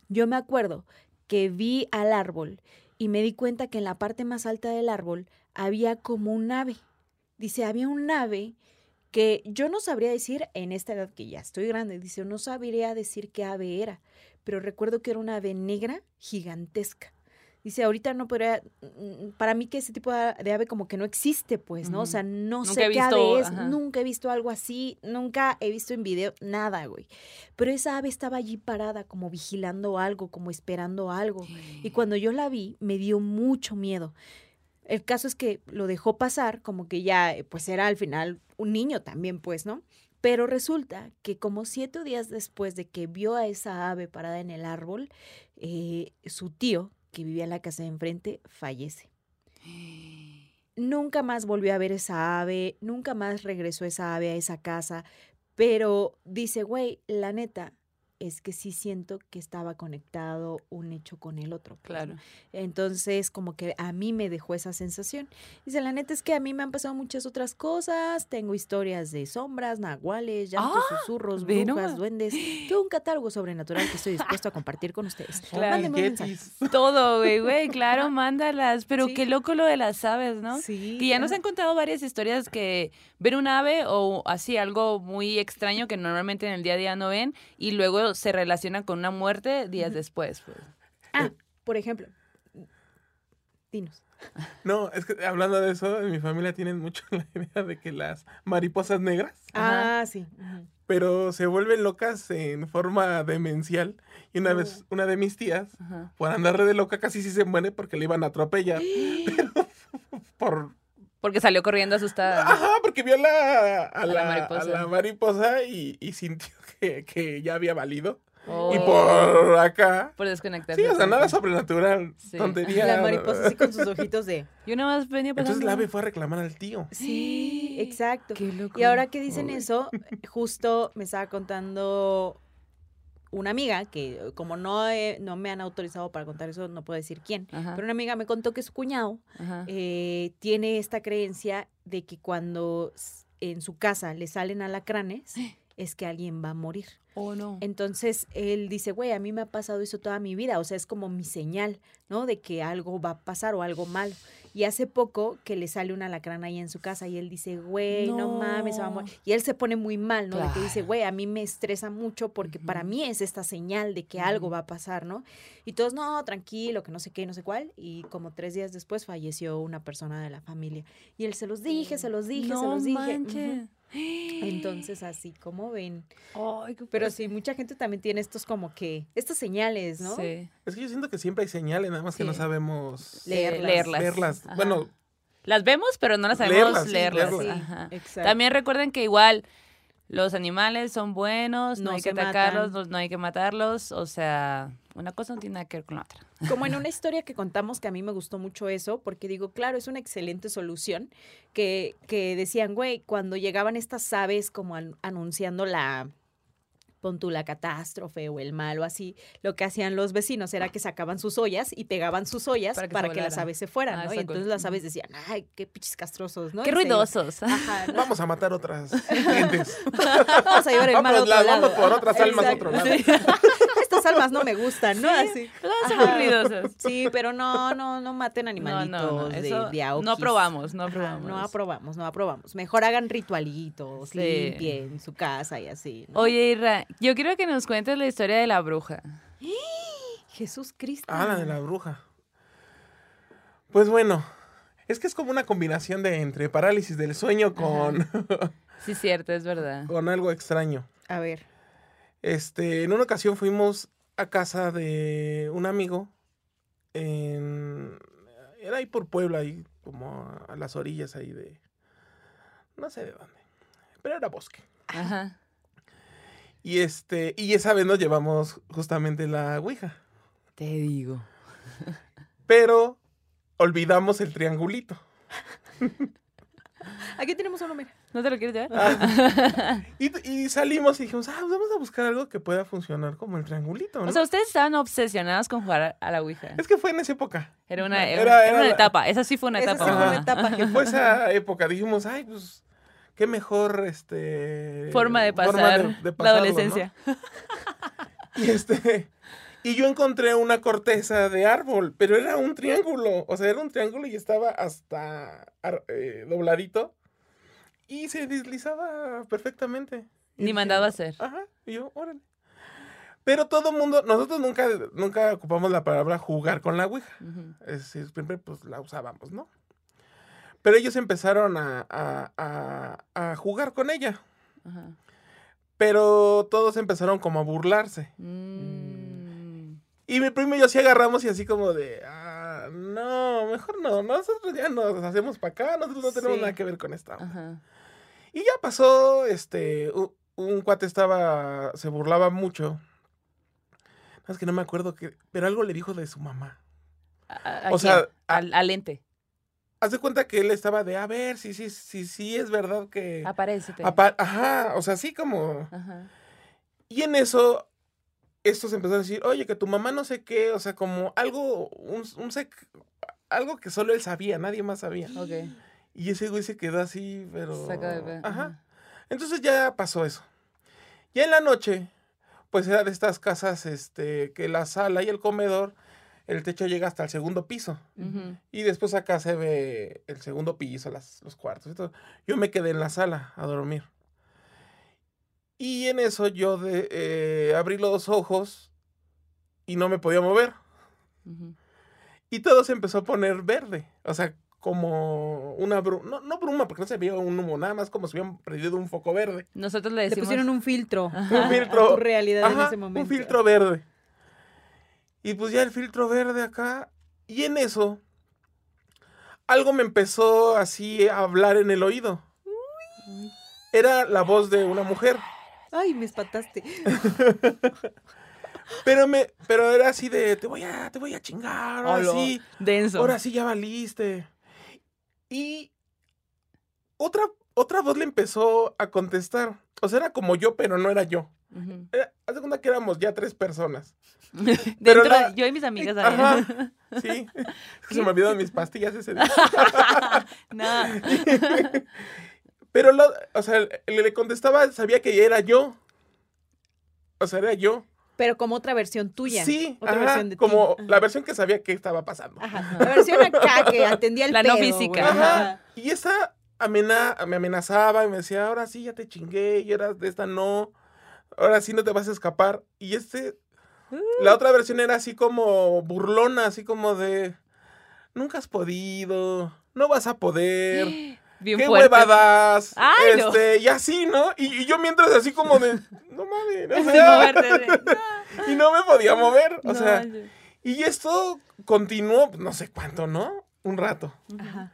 yo me acuerdo que vi al árbol y me di cuenta que en la parte más alta del árbol había como un ave. Dice, había un ave que yo no sabría decir en esta edad que ya estoy grande, dice, no sabría decir qué ave era, pero recuerdo que era una ave negra gigantesca. Dice, ahorita no podría, mm, para mí que ese tipo de ave como que no existe, pues, ¿no? O sea, no Nunca sé he qué visto, ave es, ajá. nunca he visto algo así, nunca he visto en video nada, güey. Pero esa ave estaba allí parada, como vigilando algo, como esperando algo. Y cuando yo la vi, me dio mucho miedo. El caso es que lo dejó pasar, como que ya, eh, pues era al final un niño también, pues, ¿no? Pero resulta que como siete días después de que vio a esa ave parada en el árbol, eh, su tío, que vivía en la casa de enfrente, fallece. Nunca más volvió a ver esa ave, nunca más regresó esa ave a esa casa, pero dice, güey, la neta es que sí siento que estaba conectado un hecho con el otro. pues, ¿no? Claro. Entonces, como que a mí me dejó esa sensación. Dice, la neta es que a mí me han pasado muchas otras cosas. Tengo historias de sombras, nahuales, llantos, Ah, susurros, brujas, duendes. Todo un catálogo sobrenatural que estoy dispuesto a compartir con ustedes. Claro. Mándenme un. Todo, güey, güey, claro, mándalas. Pero Sí. qué loco lo de las aves, ¿no? Sí. Que ya nos han contado varias historias que ven un ave o así algo muy extraño que normalmente en el día a día no ven y luego se relaciona con una muerte días después. Pues. Ah, por ejemplo, dinos. No, es que hablando de eso, en mi familia tienen mucho la idea de que las mariposas negras, Ajá. Ah, sí. pero se vuelven locas en forma demencial. Y una vez, una de mis tías, Ajá. por andarle de loca, casi sí se muere porque le iban a atropellar. Pero por... Porque salió corriendo asustada. Ajá, porque vio la, a, la la, mariposa. a la mariposa y, y sintió que, que ya había valido. Oh, Y por acá... por desconectarse. Sí, o sea, nada sobrenatural. Sí. Tontería. La mariposa así con sus ojitos de... Yo nada más venía pasando. Entonces la ave fue a reclamar al tío. Sí, exacto. Qué loco. Y ahora que dicen eso, justo me estaba contando una amiga que eh, como no, he- no me han autorizado para contar eso, no puedo decir quién, Ajá, pero una amiga me contó que su cuñado eh, tiene esta creencia de que cuando en su casa le salen alacranes es que alguien va a morir. Oh, no. Entonces él dice, güey, a mí me ha pasado eso toda mi vida, o sea, es como mi señal, ¿no? De que algo va a pasar o algo malo. Y hace poco que le sale un alacrán ahí en su casa y él dice, güey, no, mames, se va a morir. Y él se pone muy mal, ¿no? De que dice, güey, a mí me estresa mucho porque para mí es esta señal de que algo va a pasar, ¿no? Y todos, no, tranquilo, que no sé qué, no sé cuál. Y como tres días después falleció una persona de la familia. Y él se los dije, se los dije, se no los dije. Entonces, así como ven. Ay, qué Pero sí, mucha gente también tiene estos como que, estas señales, ¿no? Sí. Es que yo siento que siempre hay señales, nada más que no sabemos Leerlas. leerlas. verlas. Ajá. Bueno, Las vemos, pero no las sabemos Leerlas, sí, leerlas. leerlas. Sí, Ajá. exacto. También recuerden que igual los animales son buenos, no, No hay que atacarlos, no, no hay que matarlos. O sea, una cosa no tiene nada que ver con la otra. Como en una historia que contamos que a mí me gustó mucho eso, porque digo, claro, es una excelente solución, que, que decían, güey, cuando llegaban estas aves como an- anunciando la, pon tú la catástrofe o el mal o así, lo que hacían los vecinos era que sacaban sus ollas y pegaban sus ollas Para para que las aves se fueran, Ah, ¿no? Y entonces las aves decían, ay, qué pinches castrosos, ¿no? Qué ruidosos. Ajá, ¿no? vamos a matar otras gentes. Vamos a llevar el mal a Vamos, otro la- lado. vamos por otras almas a otro lado. Sí. Esas almas no me gustan, ¿no? Así. Ajá. aburridosas. Sí, pero no, no, no maten animalitos No, no, no, de, eso de aokis. no aprobamos, no Ajá, aprobamos. no aprobamos, no aprobamos. Mejor hagan ritualitos, Sí. limpien su casa y así. ¿no? Oye, Irra, yo quiero que nos cuentes la historia de la bruja. Jesús Cristo. Ah, la de la bruja. Pues bueno, es que es como una combinación de entre parálisis del sueño con, Sí, cierto, es verdad. con algo extraño. A ver. Este, en una ocasión fuimos a casa de un amigo en era ahí por Puebla, ahí como a las orillas ahí de no sé de dónde, pero era bosque. Ajá. Y este, y esa vez nos llevamos justamente la Ouija, Te digo. pero olvidamos el triangulito. Aquí tenemos uno, mira. ¿No te lo quieres llevar? Ah. Y, y salimos y dijimos, ah, vamos a buscar algo que pueda funcionar como el triangulito, ¿no? O sea, ustedes estaban obsesionados con jugar a la Ouija. es que fue en esa época. Era una, era, Era- era una era- etapa. Esa sí fue una Esa etapa. sí fue una etapa que Fue esa época, dijimos, ay, pues, qué mejor, este... Forma de forma pasar de- la adolescencia. Y este... Y yo encontré una corteza de árbol, pero era un triángulo. O sea, era un triángulo y estaba hasta eh, dobladito. Y se deslizaba perfectamente. Y Ni dije, mandado a hacer. Ajá. Y yo, órale. Pero todo mundo, nosotros nunca, nunca ocupamos la palabra jugar con la Ouija. Es decir, siempre pues la usábamos, ¿no? Pero ellos empezaron a, a- a- a jugar con ella. Ajá. Pero todos empezaron como a burlarse. Mm. Y mi primo y yo sí agarramos y así como de, ah, no, mejor no, nosotros ya nos hacemos para acá, nosotros no tenemos Sí. nada que ver con esta. onda". Ajá. Y ya pasó, este, u- un, cuate estaba, se burlaba mucho. Es que no me acuerdo que, pero algo le dijo de su mamá. ¿A- a O sea, a- al, al ente. Haz de cuenta que él estaba de, a ver, sí, sí, sí, sí, es verdad que... Aparécete. apa- Ajá, o sea, sí como... Ajá. Y en eso, estos empezaron a decir, oye, que tu mamá no sé qué, o sea, como algo, un, un sec- algo que solo él sabía, nadie más sabía. Ok. Y ese güey se quedó así, pero... Saca de pe- Ajá. Entonces ya pasó eso. Ya en la noche, pues era de estas casas, este, que la sala y el comedor, el techo llega hasta el segundo piso. Y después acá se ve el segundo piso, las, los cuartos y todo. Yo me quedé en la sala a dormir. Y en eso yo de- eh, abrí los ojos y no me podía mover. Y todo se empezó a poner verde. O sea, como una bruma. No, no bruma, porque no se veía un humo, nada más como si hubieran prendido un foco verde. Nosotros le Le decimos. pusieron un filtro. Un filtro. A tu realidad en ese momento. un filtro verde. Y pues ya el filtro verde acá. Y en eso, algo me empezó así a hablar en el oído. Era la voz de una mujer. Ay, me espantaste. Pero me, pero era así de te voy a, te voy a chingar, ahora Hola, sí, Denso. ahora sí ya valiste. Y otra, otra voz le empezó a contestar. O sea, era como yo, pero no era yo. Era, haz de cuenta que éramos ya tres personas. Dentro la- de- yo y mis amigas Ajá. Sí. Que se me olvidaron mis pastillas ese día. no. Pero, o sea, le, le contestaba, sabía que era yo. O sea, era yo. Pero como otra versión tuya. Sí, Otra ajá, versión de ti. como Ajá. la versión que sabía que estaba pasando. Ajá. La versión acá que atendía el La no pedo, física. Ajá. Y esa amena- me amenazaba y me decía, ahora sí ya te chingué, y ahora de esta no, ahora sí no te vas a escapar. Y este, la otra versión era así como burlona, así como de, nunca has podido, no vas a poder. Bien ¿Qué fuerte. huevadas? Ay, no. este, y así, ¿no? Y, y yo mientras así como de, no mames, o sea, y no me podía mover, o no, sea, y esto continuó, no sé cuánto, ¿no? Un rato. Ajá.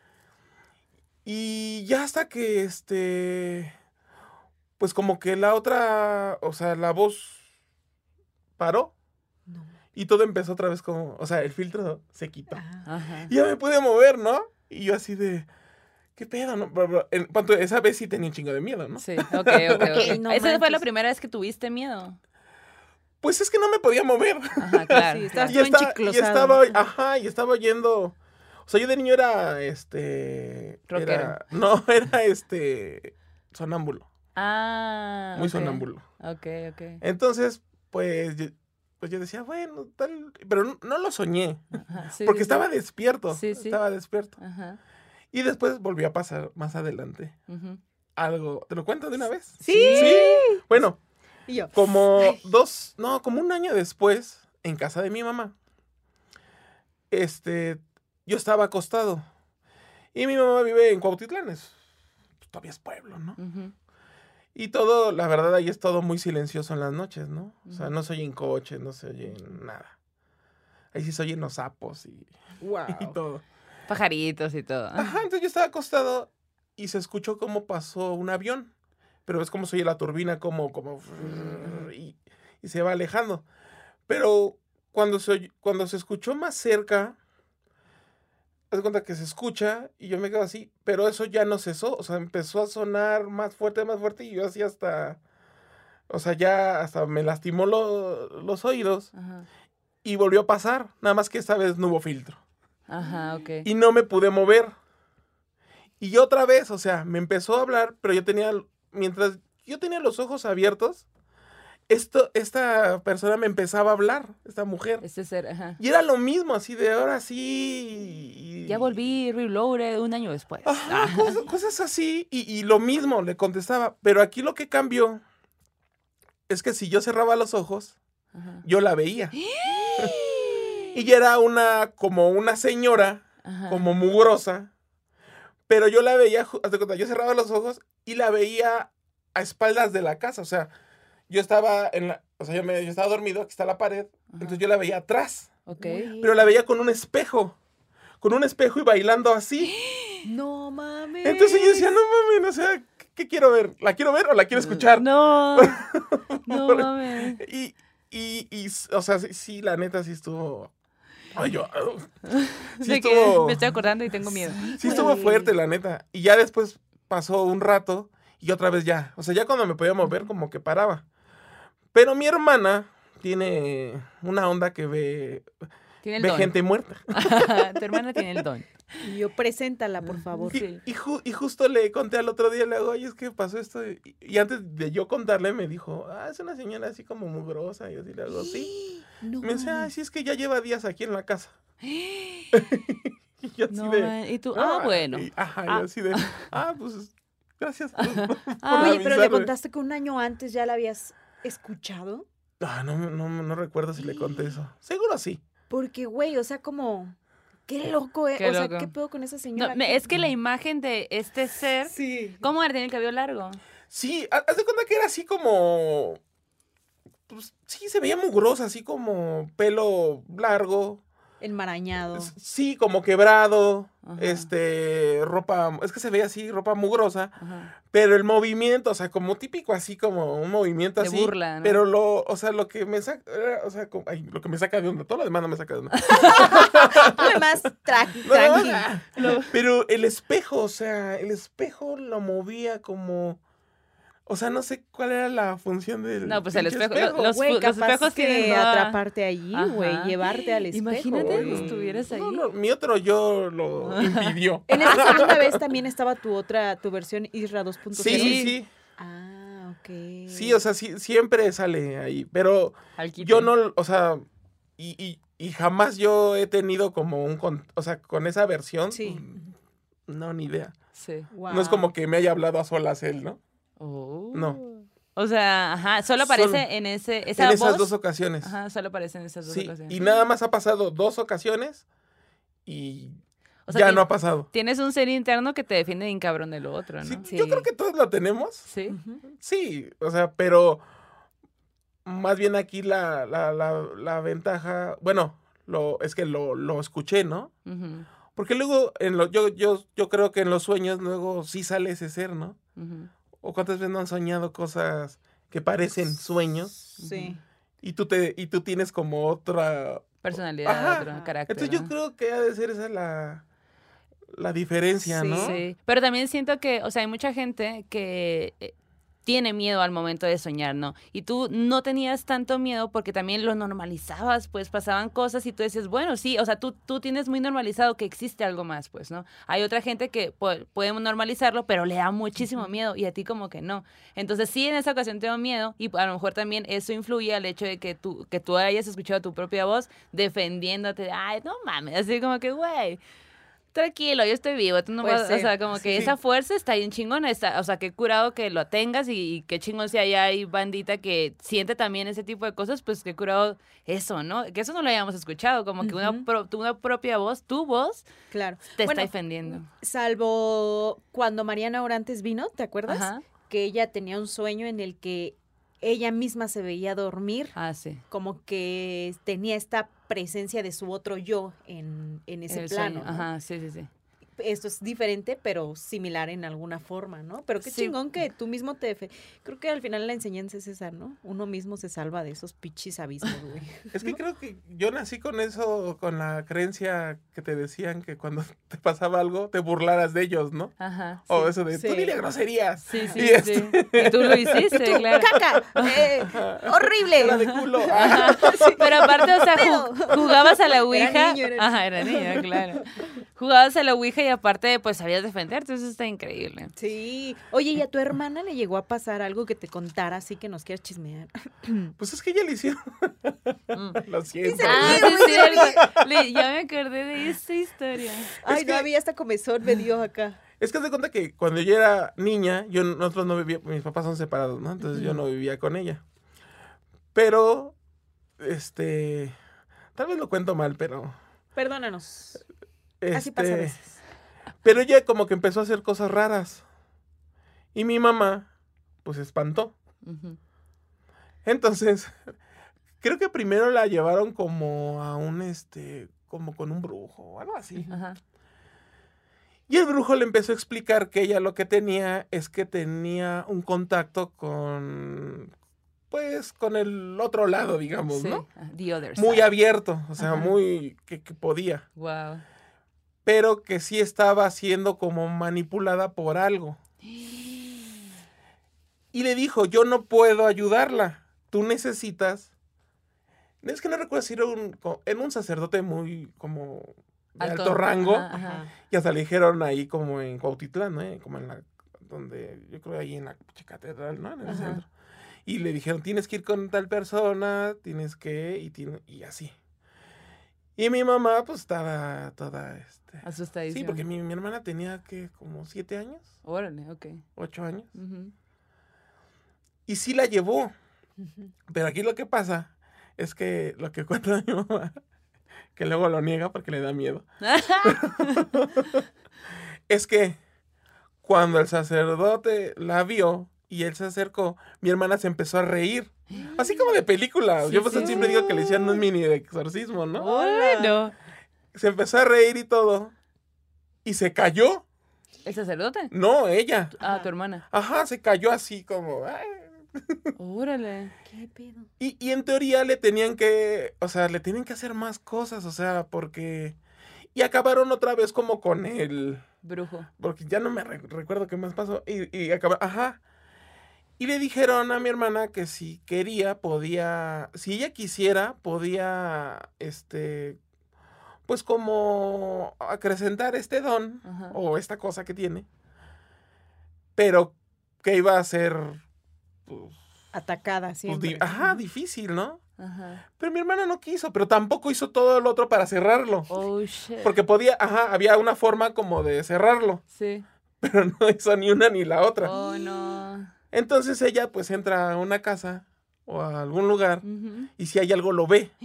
Y ya hasta que, este, pues como que la otra, o sea, la voz paró No. y todo empezó otra vez como, o sea, el filtro se quitó. Ajá. Ajá. Y ya me pude mover, ¿no? Y yo así de, ¿qué pedo, no? En cuanto esa vez sí tenía un chingo de miedo, ¿no? Sí, ok, ok, ok. Ok, no Esa fue la primera vez que tuviste miedo. Pues es que no me podía mover. Ajá, claro. Sí, estabas y, estaba, y estaba, ajá, y estaba oyendo, o sea, yo de niño era, este, Rockero. era- no, era, este, sonámbulo, Ah. muy sonámbulo. Ok, ok. Entonces, pues, yo- pues yo decía, bueno, tal, pero no, no lo soñé, Ajá, sí, porque sí, sí. estaba despierto, Sí, sí. estaba despierto. Ajá. Y después volvió a pasar más adelante algo, ¿te lo cuento de una vez? Sí. Sí. Bueno, Y yo, como dos, no, como un año después, en casa de mi mamá, este, yo estaba acostado. Y mi mamá vive en Cuautitlán, es, pues, todavía es pueblo, ¿no? Y todo, la verdad, ahí es todo muy silencioso en las noches, ¿no? O sea, no se oyen coches, no se oyen nada. Ahí sí se oyen los sapos y, wow. y todo. Pajaritos y todo. Ajá, entonces yo estaba acostado y se escuchó cómo pasó un avión. Pero ves cómo se oye la turbina, como, como, y, y se va alejando. Pero cuando se, oy- cuando se escuchó más cerca, haz cuenta que se escucha y yo me quedo así, pero eso ya no cesó, o sea, empezó a sonar más fuerte, más fuerte y yo así hasta, o sea, ya hasta me lastimó lo- los oídos Ajá. y volvió a pasar, nada más que esta vez no hubo filtro Ajá, ok. y no me pude mover. Y otra vez, o sea, me empezó a hablar, pero yo tenía, mientras yo tenía los ojos abiertos, esto, esta persona me empezaba a hablar, esta mujer. Este ser, ajá. Y era lo mismo, así de ahora sí. y- Ya volví, reloaded, un año después. Ajá, Ah. cosas, cosas así. Y, y lo mismo le contestaba. Pero aquí lo que cambió es que si yo cerraba los ojos, yo la veía. Y ya era una, como una señora, Ajá. como mugrosa. Pero yo la veía, yo cerraba los ojos y la veía a espaldas de la casa. O sea, yo estaba en la, o sea, yo, me, yo estaba dormido, aquí está la pared. Entonces yo la veía atrás. Ok. Pero la veía con un espejo. Con un espejo y bailando así. No mames. Entonces yo decía, no mames, o sea, ¿qué, qué quiero ver? ¿La quiero ver o la quiero escuchar? No. No mames. Y, y, y, o sea, sí, sí, la neta sí estuvo. Ay, yo. Sí De que estuvo, me estoy acordando y tengo miedo. sí estuvo fuerte, la neta. Y ya después pasó un rato y otra vez ya. O sea, ya cuando me podía mover, como que paraba. Pero mi hermana tiene una onda que ve, ve don. gente muerta. tu hermana tiene el don. Y yo, preséntala, por favor. Y, Sí. y ju- y justo le conté al otro día, le hago, oye, es que pasó esto. Y, y antes de yo contarle, me dijo, ah, es una señora así como mugrosa. Y yo así le hago, sí. No Me dice, mames. sí, es que ya lleva días aquí en la casa. y yo así No, de, man. Y tú, ah, bueno. y- ajá, y Ah. así de, ah, pues, gracias. por- por Ah, Oye, pero le avisarme". contaste que un año antes ya la habías escuchado. Ah, no, no, no recuerdo si le conté eso. Seguro sí. Porque, güey, o sea, como. Qué loco, ¿eh? Qué o sea. ¿qué pedo con esa señora? No, me- es que la imagen de este ser. Sí. ¿Cómo era? Tiene el cabello largo. Sí, ha- haz de cuenta que era así como. Pues sí, se veía mugrosa, así como pelo largo. Enmarañado. Sí, como quebrado. Ajá. Este, ropa. Es que se veía así, ropa mugrosa. Ajá. Pero el movimiento, o sea, como típico, así como un movimiento De así. burla, ¿no? Pero lo, o sea, lo que me saca, o sea, como- ay, lo que me saca de onda, todo lo demás no me saca de onda. No, tranqui. no. Pero el espejo, o sea, el espejo lo movía como, o sea, no sé cuál era la función del. No, pues el espejo, lo- los- Güey, los espejos que tienen toda- atraparte allí, güey, llevarte al espejo. Imagínate que estuvieras ahí. No, no, mi otro yo lo impidió. En esa segunda vez también estaba tu otra, tu versión Isra 2.0. Sí, sí, sí. Ah, ok. Sí, o sea, sí, siempre sale ahí. Pero yo no, o sea, y, y, y jamás yo he tenido como un, con- o sea, con esa versión. Sí. mm, No, ni idea. Sí. No es como que me haya hablado a solas él, ¿no? Oh. No. O sea, ajá, solo aparece Solo- en ese, esa en esas voz. dos ocasiones. Ajá, solo aparece en esas dos Sí, ocasiones. y nada más ha pasado dos ocasiones y O sea, ya no ha pasado. Tienes un ser interno que te defiende bien cabrón del otro, ¿no? Sí, Sí. Yo creo que todos lo tenemos. Sí. Sí, o sea, pero más bien aquí la, la, la, la ventaja, bueno, lo, es que lo, lo escuché, ¿no? Porque luego, en lo, yo, yo, yo creo que en los sueños luego sí sale ese ser, ¿no? ujú. O cuántas veces no han soñado cosas que parecen sueños Sí. y tú, te, y tú tienes como otra... Personalidad, Ajá. otro carácter. Entonces yo creo que ha de ser esa la, la diferencia, Sí. ¿no? Sí, pero también siento que, o sea, hay mucha gente que eh, tiene miedo al momento de soñar, ¿no? Y tú no tenías tanto miedo porque también lo normalizabas, pues pasaban cosas y tú decías, bueno, sí, o sea, tú, tú tienes muy normalizado que existe algo más, pues, ¿no? Hay otra gente que podemos normalizarlo, pero le da muchísimo miedo y a ti como que no. Entonces sí, en esa ocasión tengo miedo y a lo mejor también eso influye al hecho de que tú, que tú hayas escuchado tu propia voz defendiéndote, ay, no mames, así como que, güey tranquilo, yo estoy vivo, tú no pues vas, o sea, como que esa fuerza está bien chingona, está, o sea, qué curado que lo tengas y, qué chingón si allá hay bandita que siente también ese tipo de cosas, pues qué curado eso, ¿no? Que eso no lo habíamos escuchado, como que una, una propia voz, tu voz, claro. te está defendiendo. Salvo cuando Mariana Orantes vino, ¿te acuerdas? Que ella tenía un sueño en el que ella misma se veía dormir. Ah, sí. Como que tenía esta presencia de su otro yo en, en ese plano. Ajá, sí, sí, sí esto es diferente, pero similar en alguna forma, ¿no? Pero qué chingón que tú mismo te... Creo que al final la enseñanza es esa, ¿no? Uno mismo se salva de esos pichis abismos, güey. Es que creo que yo nací con eso, con la creencia que te decían que cuando te pasaba algo, te burlaras de ellos, ¿no? Ajá. O eso de, tú dile groserías. Sí, sí, y sí. Y tú lo hiciste, claro. ¡Caca! Eh, ¡Horrible! Era de culo. Pero aparte, o sea, jugabas a la ouija. Ajá, era niña, claro. Jugabas a la ouija y aparte, pues sabías defenderte, eso está increíble. Sí. Oye, ¿y a tu hermana le llegó a pasar algo que te contara así que nos quieras chismear? Pues es que ella le hicieron. Mm. Lo siento. Ah, sí, ya me acordé de esa historia. Ay, no había hasta comezón, me dio acá. Es que se cuenta que cuando yo era niña, yo nosotros no vivía, mis papás son separados, ¿no? Entonces yo no vivía con ella. Pero, este, tal vez lo cuento mal, pero... Perdónanos. Así pasa a este, veces. Pero ella como que empezó a hacer cosas raras. Y mi mamá, pues, espantó. Entonces, creo que primero la llevaron como a un, este, como con un brujo o algo así. Y el brujo le empezó a explicar que ella lo que tenía es que tenía un contacto con, pues, con el otro lado, digamos, ¿no? Ah, the muy abierto, o sea, muy, que, que podía. Wow pero que sí estaba siendo como manipulada por algo. Y le dijo, yo no puedo ayudarla, tú necesitas... Es que no recuerdo si era un, en un sacerdote muy como de alto, rango. Y hasta le dijeron ahí como en Cuautitlán, ¿no? Como en la, donde, yo creo ahí en la catedral, ¿no? En el centro. Y le dijeron, tienes que ir con tal persona, tienes que, y, tiene, y así. Y mi mamá, pues, estaba toda. Asustadísima. Sí, porque mi, mi hermana tenía, que Como siete años. Órale, ok. Ocho años. Y sí la llevó. Pero aquí lo que pasa es que lo que cuenta mi mamá, que luego lo niega porque le da miedo, es que cuando el sacerdote la vio y él se acercó, mi hermana se empezó a reír. Así como de película. Yo pues siempre digo que le hicieron un mini de exorcismo, ¿no? Bueno. Se empezó a reír y todo. Y se cayó. ¿El sacerdote? No, ella. Ah, tu hermana. Ajá, se cayó así como. Órale. ¿Qué pedo? Y, y en teoría le tenían que. O sea, le tienen que hacer más cosas, o sea, porque. Y acabaron otra vez como con el. Brujo. Porque ya no me recuerdo qué más pasó. Y, y acabaron. Ajá. Y le dijeron a mi hermana que si quería, podía, si ella quisiera, podía, este, pues como acrecentar este don o esta cosa que tiene, pero que iba a ser, pues, atacada pues, siempre. ajá, difícil, ¿no? Ajá. Pero mi hermana no quiso, pero tampoco hizo todo el otro para cerrarlo. Oh, shit. Porque podía, ajá, había una forma como de cerrarlo. Sí. Pero no hizo ni una ni la otra. Oh, no. Entonces ella pues entra a una casa o a algún lugar y si hay algo lo ve.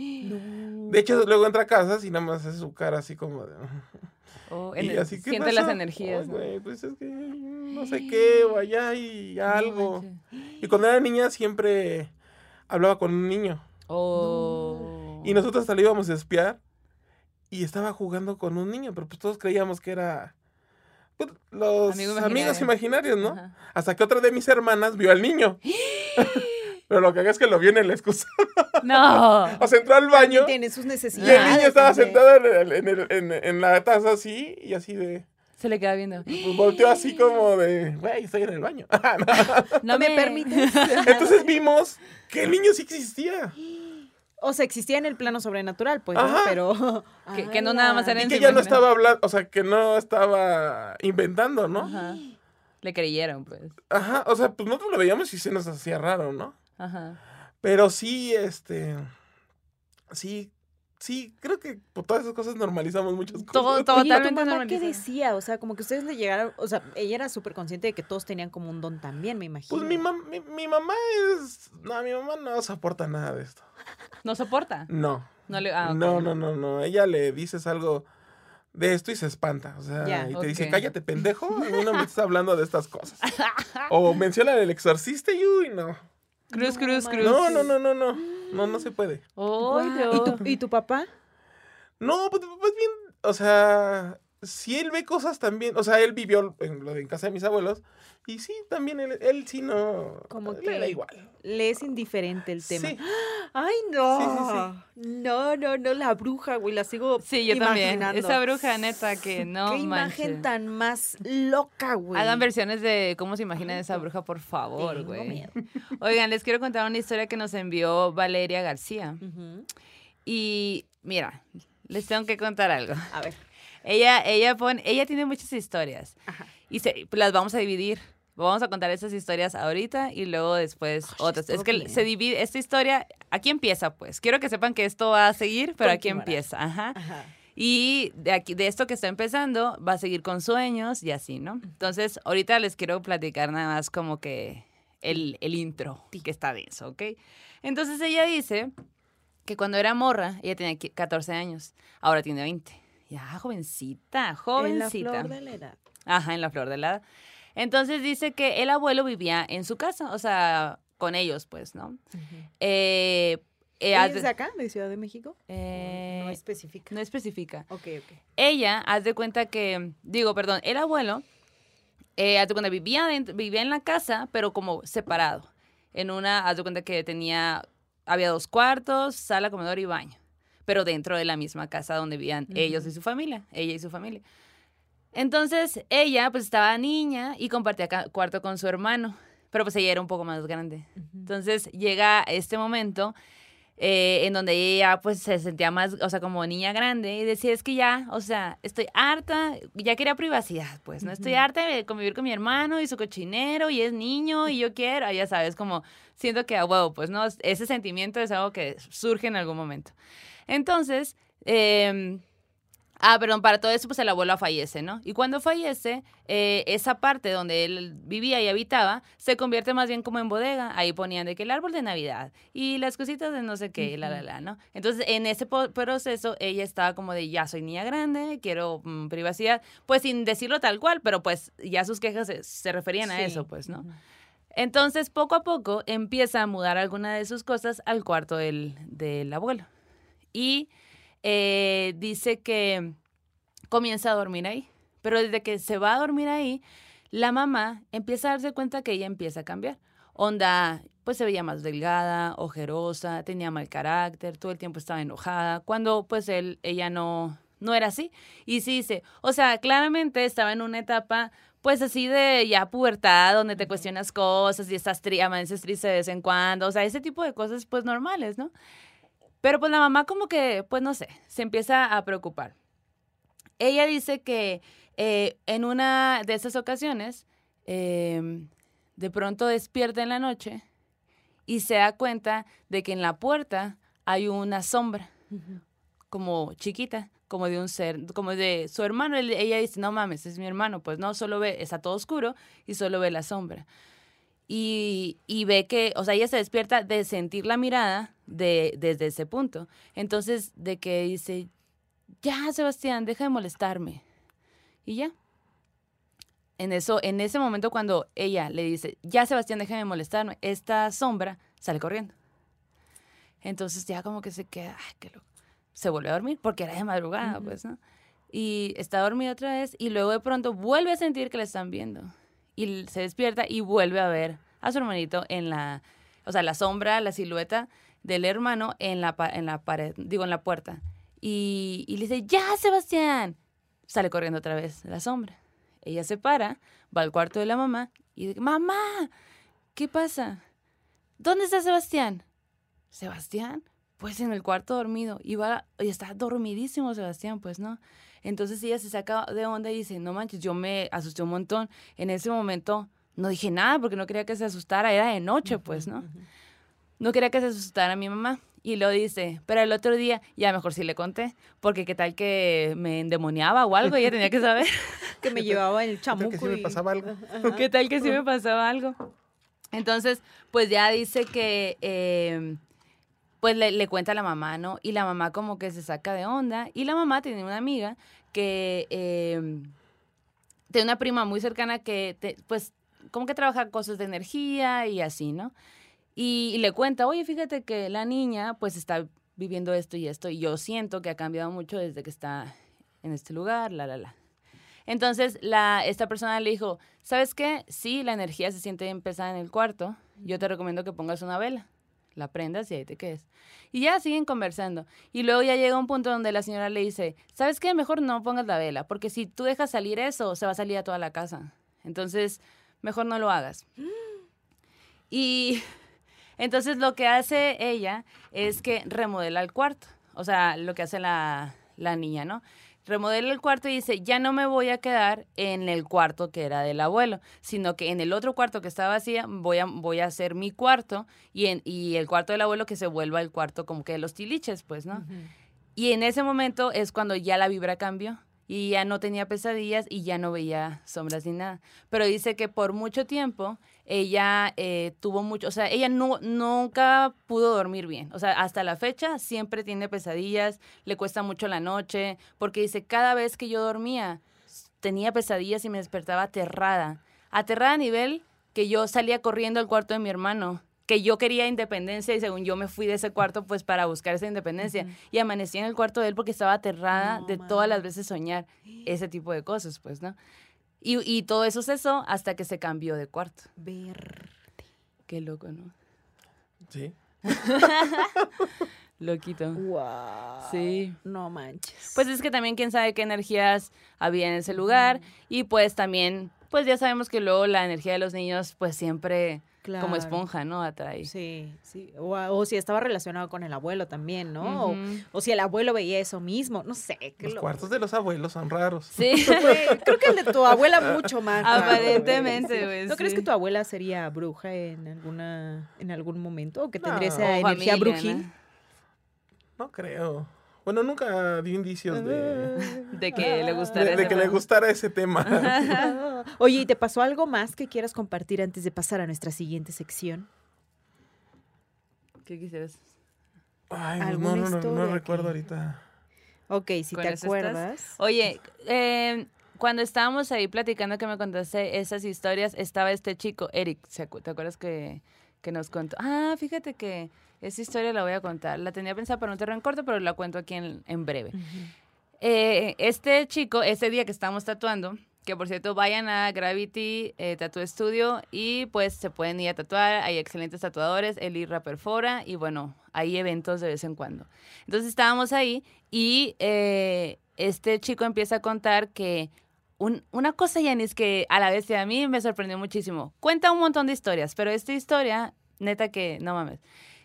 De hecho, luego entra a casas y nada más hace su cara así como de... Oh, y así, siente las energías. pues es que no sé qué, o allá hay algo. y cuando era niña siempre hablaba con un niño. Oh. Y nosotros hasta le íbamos a espiar y estaba jugando con un niño, pero pues todos creíamos que era pues, los amigos imaginarios, ¿no? Hasta que otra de mis hermanas vio al niño. Pero lo que haga es que lo vio en el excusado. No. o sea, entró al baño. Tiene sus necesidades. Y el niño estaba sentado en, en, la taza así y así de. Se le queda viendo. Pues volteó así como de, güey, estoy en el baño. No me permites. Entonces vimos que el niño sí existía. O sea, existía en el plano sobrenatural, pues, pero. Que- que no nada más era Y en que ya no estaba hablando, o sea, que no estaba inventando, ¿no? Ajá. Le creyeron, pues. Ajá, o sea, pues nosotros lo veíamos y se nos hacía raro, ¿no? Ajá. Pero sí, este. Sí, sí, creo que por todas esas cosas normalizamos muchas cosas. Todo, Oye, ¿y totalmente tu mamá qué decía? O sea, como que ustedes le llegaron, o sea, ella era súper consciente de que todos tenían como un don también, me imagino. Pues mi, mam- mi, mi mamá es. No, mi mamá no soporta nada de esto. No soporta. No. No le. Ah. No, no, no, no. Ella le dices algo de esto y se espanta. O sea, y te dice, cállate, pendejo. A mí no me estás hablando de estas cosas. o menciona el exorcista y uy, no. Cruz, cruz, cruz. No, no, no, no, no. No, no se puede. Ay, Guau. Dios. ¿Y, tu, ¿Y tu papá? No, pues, pues bien, o sea, si él ve cosas también, o sea, él vivió en, lo de en casa de mis abuelos y sí, también él, él sí no, Como le que- da igual. Le es indiferente el tema. Sí. Ay, no. Sí, No, no, no, la bruja, güey, la sigo Sí, yo también. imaginando. Esa bruja, neta, que no Qué imagen tan más loca, güey. Hagan versiones de cómo se imaginan esa bruja, por favor, Tengo güey. miedo. Oigan, les quiero contar una historia que nos envió Valeria García. Y mira, les tengo que contar algo. A ver. Ella, ella pone, ella tiene muchas historias. Ajá. Y se, pues, las vamos a dividir. Vamos a contar esas historias ahorita y luego después otras. Es que bien. se divide, esta historia, aquí empieza pues. Quiero que sepan que esto va a seguir, pero aquí empieza. Ajá. Ajá. Y de, aquí, de esto que está empezando, va a seguir con sueños y así, ¿no? Entonces, ahorita les quiero platicar nada más como que el, el intro, que está denso, ¿ok? Entonces ella dice que cuando era morra, ella tenía qui- 14 años, ahora tiene 20. Ya, jovencita, En la jovencita. flor de la edad. Ajá, en la flor de la edad. Entonces dice que el abuelo vivía en su casa, o sea, con ellos, pues, ¿no? Eh, eh, ¿Ella haz es de- de acá, de Ciudad de México? eh, no especifica. no especifica Ok, ok. ella, haz de cuenta que, digo, perdón, el abuelo, eh, haz de cuenta, vivía, dentro- vivía en la casa, pero como separado. En una, haz de cuenta que tenía, había dos cuartos, sala, comedor y baño, pero dentro de la misma casa donde vivían ellos y su familia, ella y su familia. Entonces, ella, pues estaba niña y compartía cuarto con su hermano, pero pues ella era un poco más grande. Entonces, llega este momento eh, en donde ella pues se sentía más, o sea, como niña grande y decía, es que ya, o sea, estoy harta, ya quería privacidad, pues, ¿no? Estoy harta de convivir con mi hermano y su cochinero y es niño y yo quiero, ya sabes, como siento que a huevo, pues, ¿no? Ese sentimiento es algo que surge en algún momento. Entonces, eh, Ah, perdón, para todo eso, pues el abuelo fallece, ¿no? Y cuando fallece, eh, esa parte donde él vivía y habitaba se convierte más bien como en bodega. Ahí ponían de que el árbol de Navidad y las cositas de no sé qué, la, la, la, ¿no? Entonces, en ese proceso, ella estaba como de, ya soy niña grande, quiero mm, privacidad, pues sin decirlo tal cual, pero pues ya sus quejas se, se referían a eso, pues, ¿no? Entonces, poco a poco, empieza a mudar alguna de sus cosas al cuarto del, del abuelo. Y eh, dice que comienza a dormir ahí. Pero desde que se va a dormir ahí, la mamá empieza a darse cuenta que ella empieza a cambiar. Onda, pues se veía más delgada, ojerosa, tenía mal carácter, todo el tiempo estaba enojada, cuando pues él, ella no, no era así. Y sí dice, o sea, claramente estaba en una etapa pues así de ya pubertad, donde te cuestionas cosas y estás tri amaneces triste de vez en cuando, o sea, ese tipo de cosas pues normales, ¿no? Pero pues la mamá como que, pues no sé, se empieza a preocupar. Ella dice que eh, en una de esas ocasiones, eh, de pronto despierta en la noche y se da cuenta de que en la puerta hay una sombra, como chiquita, como de un ser, como de su hermano. Ella dice, no mames, es mi hermano. Pues no, solo ve, está todo oscuro y solo ve la sombra. Y, y ve que, o sea, ella se despierta de sentir la mirada de, desde ese punto. Entonces, de que dice, ya, Sebastián, deja de molestarme. Y ya. En, eso, en ese momento cuando ella le dice, ya, Sebastián, deja de molestarme, esta sombra sale corriendo. Entonces ya como que se queda, ay, qué loco. Se vuelve a dormir porque era de madrugada, pues, ¿no? Y está dormida otra vez y luego de pronto vuelve a sentir que la están viendo. Y se despierta y vuelve a ver a su hermanito en la, o sea, la sombra, la silueta del hermano en la, en la pared, digo, en la puerta. Y, y le dice, ya, Sebastián. Sale corriendo otra vez la sombra. ella se para, va al cuarto de la mamá y dice, mamá, ¿qué pasa? ¿Dónde está Sebastián? Sebastián, pues en el cuarto dormido. Y, va, y está dormidísimo Sebastián, pues, ¿no? Entonces ella se saca de onda y dice, no manches, yo me asusté un montón. En ese momento no dije nada porque no quería que se asustara, era de noche, pues, ¿no? No quería que se asustara mi mamá. Y lo dice, pero el otro día ya mejor sí le conté, porque qué tal que me endemoniaba o algo, ella tenía que saber. que me llevaba el ¿Qué tal chamuco. que sí me y- pasaba algo? Ajá. ¿Qué tal que sí me pasaba algo? Entonces, pues ya dice que, eh, pues le, le cuenta a la mamá, ¿no? Y la mamá como que se saca de onda. Y la mamá tiene una amiga que, eh, tiene una prima muy cercana que, te- pues, como que trabaja cosas de energía y así, ¿no? Y, y le cuenta, oye, fíjate que la niña, pues, está viviendo esto y esto. Y yo siento que ha cambiado mucho desde que está en este lugar, la, la, la. Entonces, la, esta persona le dijo, ¿sabes qué? Sí, la energía se siente bien pesada en el cuarto. Yo te recomiendo que pongas una vela. La prendas y ahí te quedes. Y ya siguen conversando. Y luego ya llega un punto donde la señora le dice, ¿sabes qué? Mejor no pongas la vela, porque si tú dejas salir eso, se va a salir a toda la casa. Entonces, mejor no lo hagas. Y entonces lo que hace ella es que remodela el cuarto. O sea, lo que hace la, la niña, ¿no? Remodela el cuarto y dice, ya no me voy a quedar en el cuarto que era del abuelo, sino que en el otro cuarto que estaba vacía voy a, voy a hacer mi cuarto y, en, y el cuarto del abuelo que se vuelva el cuarto como que de los tiliches, pues, ¿no? Y en ese momento es cuando ya la vibra cambió y ya no tenía pesadillas y ya no veía sombras ni nada. Pero dice que por mucho tiempo ella eh, tuvo mucho, o sea, ella no, nunca pudo dormir bien. O sea, hasta la fecha siempre tiene pesadillas, le cuesta mucho la noche, porque dice, cada vez que yo dormía tenía pesadillas y me despertaba aterrada. Aterrada a nivel que yo salía corriendo al cuarto de mi hermano que yo quería independencia y según yo me fui de ese cuarto pues para buscar esa independencia y amanecí en el cuarto de él porque estaba aterrada No de todas las veces soñar ese tipo de cosas pues, ¿no? Y, y todo eso cesó hasta que se cambió de cuarto. Ver. Qué loco, ¿no? Sí. Loquito. Wow. Sí. No manches. Pues es que también quién sabe qué energías había en ese lugar y pues también, pues ya sabemos que luego la energía de los niños pues siempre como esponja, ¿no? Atrae. Sí, sí. O, o si estaba relacionado con el abuelo también, ¿no? O, o si el abuelo veía eso mismo. No sé. qué Los cuartos de los abuelos son raros. Sí. Creo que el de tu abuela mucho más. güey. Aparentemente, Sí. güey, ¿No crees que tu abuela sería bruja en alguna en algún momento o que tendría No. esa O energía familia, brujil? ¿no? No creo. Bueno, nunca dio indicios de, De que le gustara de, de ese que le gustara ese tema. Oye, ¿y te pasó algo más que quieras compartir antes de pasar a nuestra siguiente sección? ¿Qué quisieras? Ay, ¿Alguna no, no, no, no recuerdo que- ahorita. Ok, si ¿Con te estás? acuerdas. Oye, eh, cuando estábamos ahí platicando que me contaste esas historias, estaba este chico, Eric, ¿se acu- ¿te acuerdas que, que nos contó? Ah, fíjate que esa historia la voy a contar. La tenía pensada para un terreno corto, pero la cuento aquí en, en breve. Eh, este chico, ese día que estábamos tatuando, que por cierto vayan a Gravity eh, Tattoo Studio y pues se pueden ir a tatuar, hay excelentes tatuadores, el Irra Perfora y bueno, hay eventos de vez en cuando. Entonces estábamos ahí y eh, este chico empieza a contar que un- una cosa, Yanis, que a la vez a mí me sorprendió muchísimo. Cuenta un montón de historias, pero esta historia, neta que, no mames.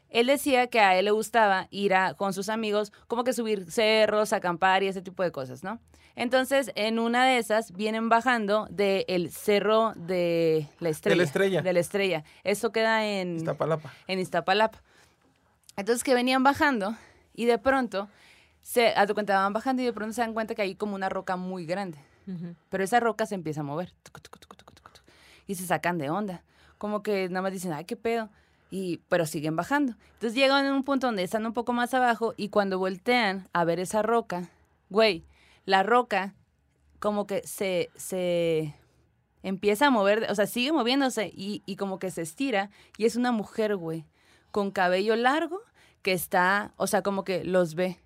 Él decía que a él le gustaba ir a, con sus amigos, como que subir cerros, acampar y ese tipo de cosas, ¿no? Entonces, en una de esas, vienen bajando del cerro de la estrella. Estrella. De la estrella. Eso queda en Iztapalapa. en Iztapalapa. Entonces que venían bajando y de pronto, se, a tu cuenta van bajando y de pronto se dan cuenta que hay como una roca muy grande. Pero esa roca se empieza a mover. tucu, tucu, tucu, y se sacan de onda. Como que nada más dicen, ay, qué pedo. Y, pero siguen bajando. Entonces llegan a un punto donde están un poco más abajo y cuando voltean a ver esa roca, güey, la roca como que se, se empieza a mover, o sea, sigue moviéndose y, y como que se estira y es una mujer, güey, con cabello largo que está, o sea, como que los ve.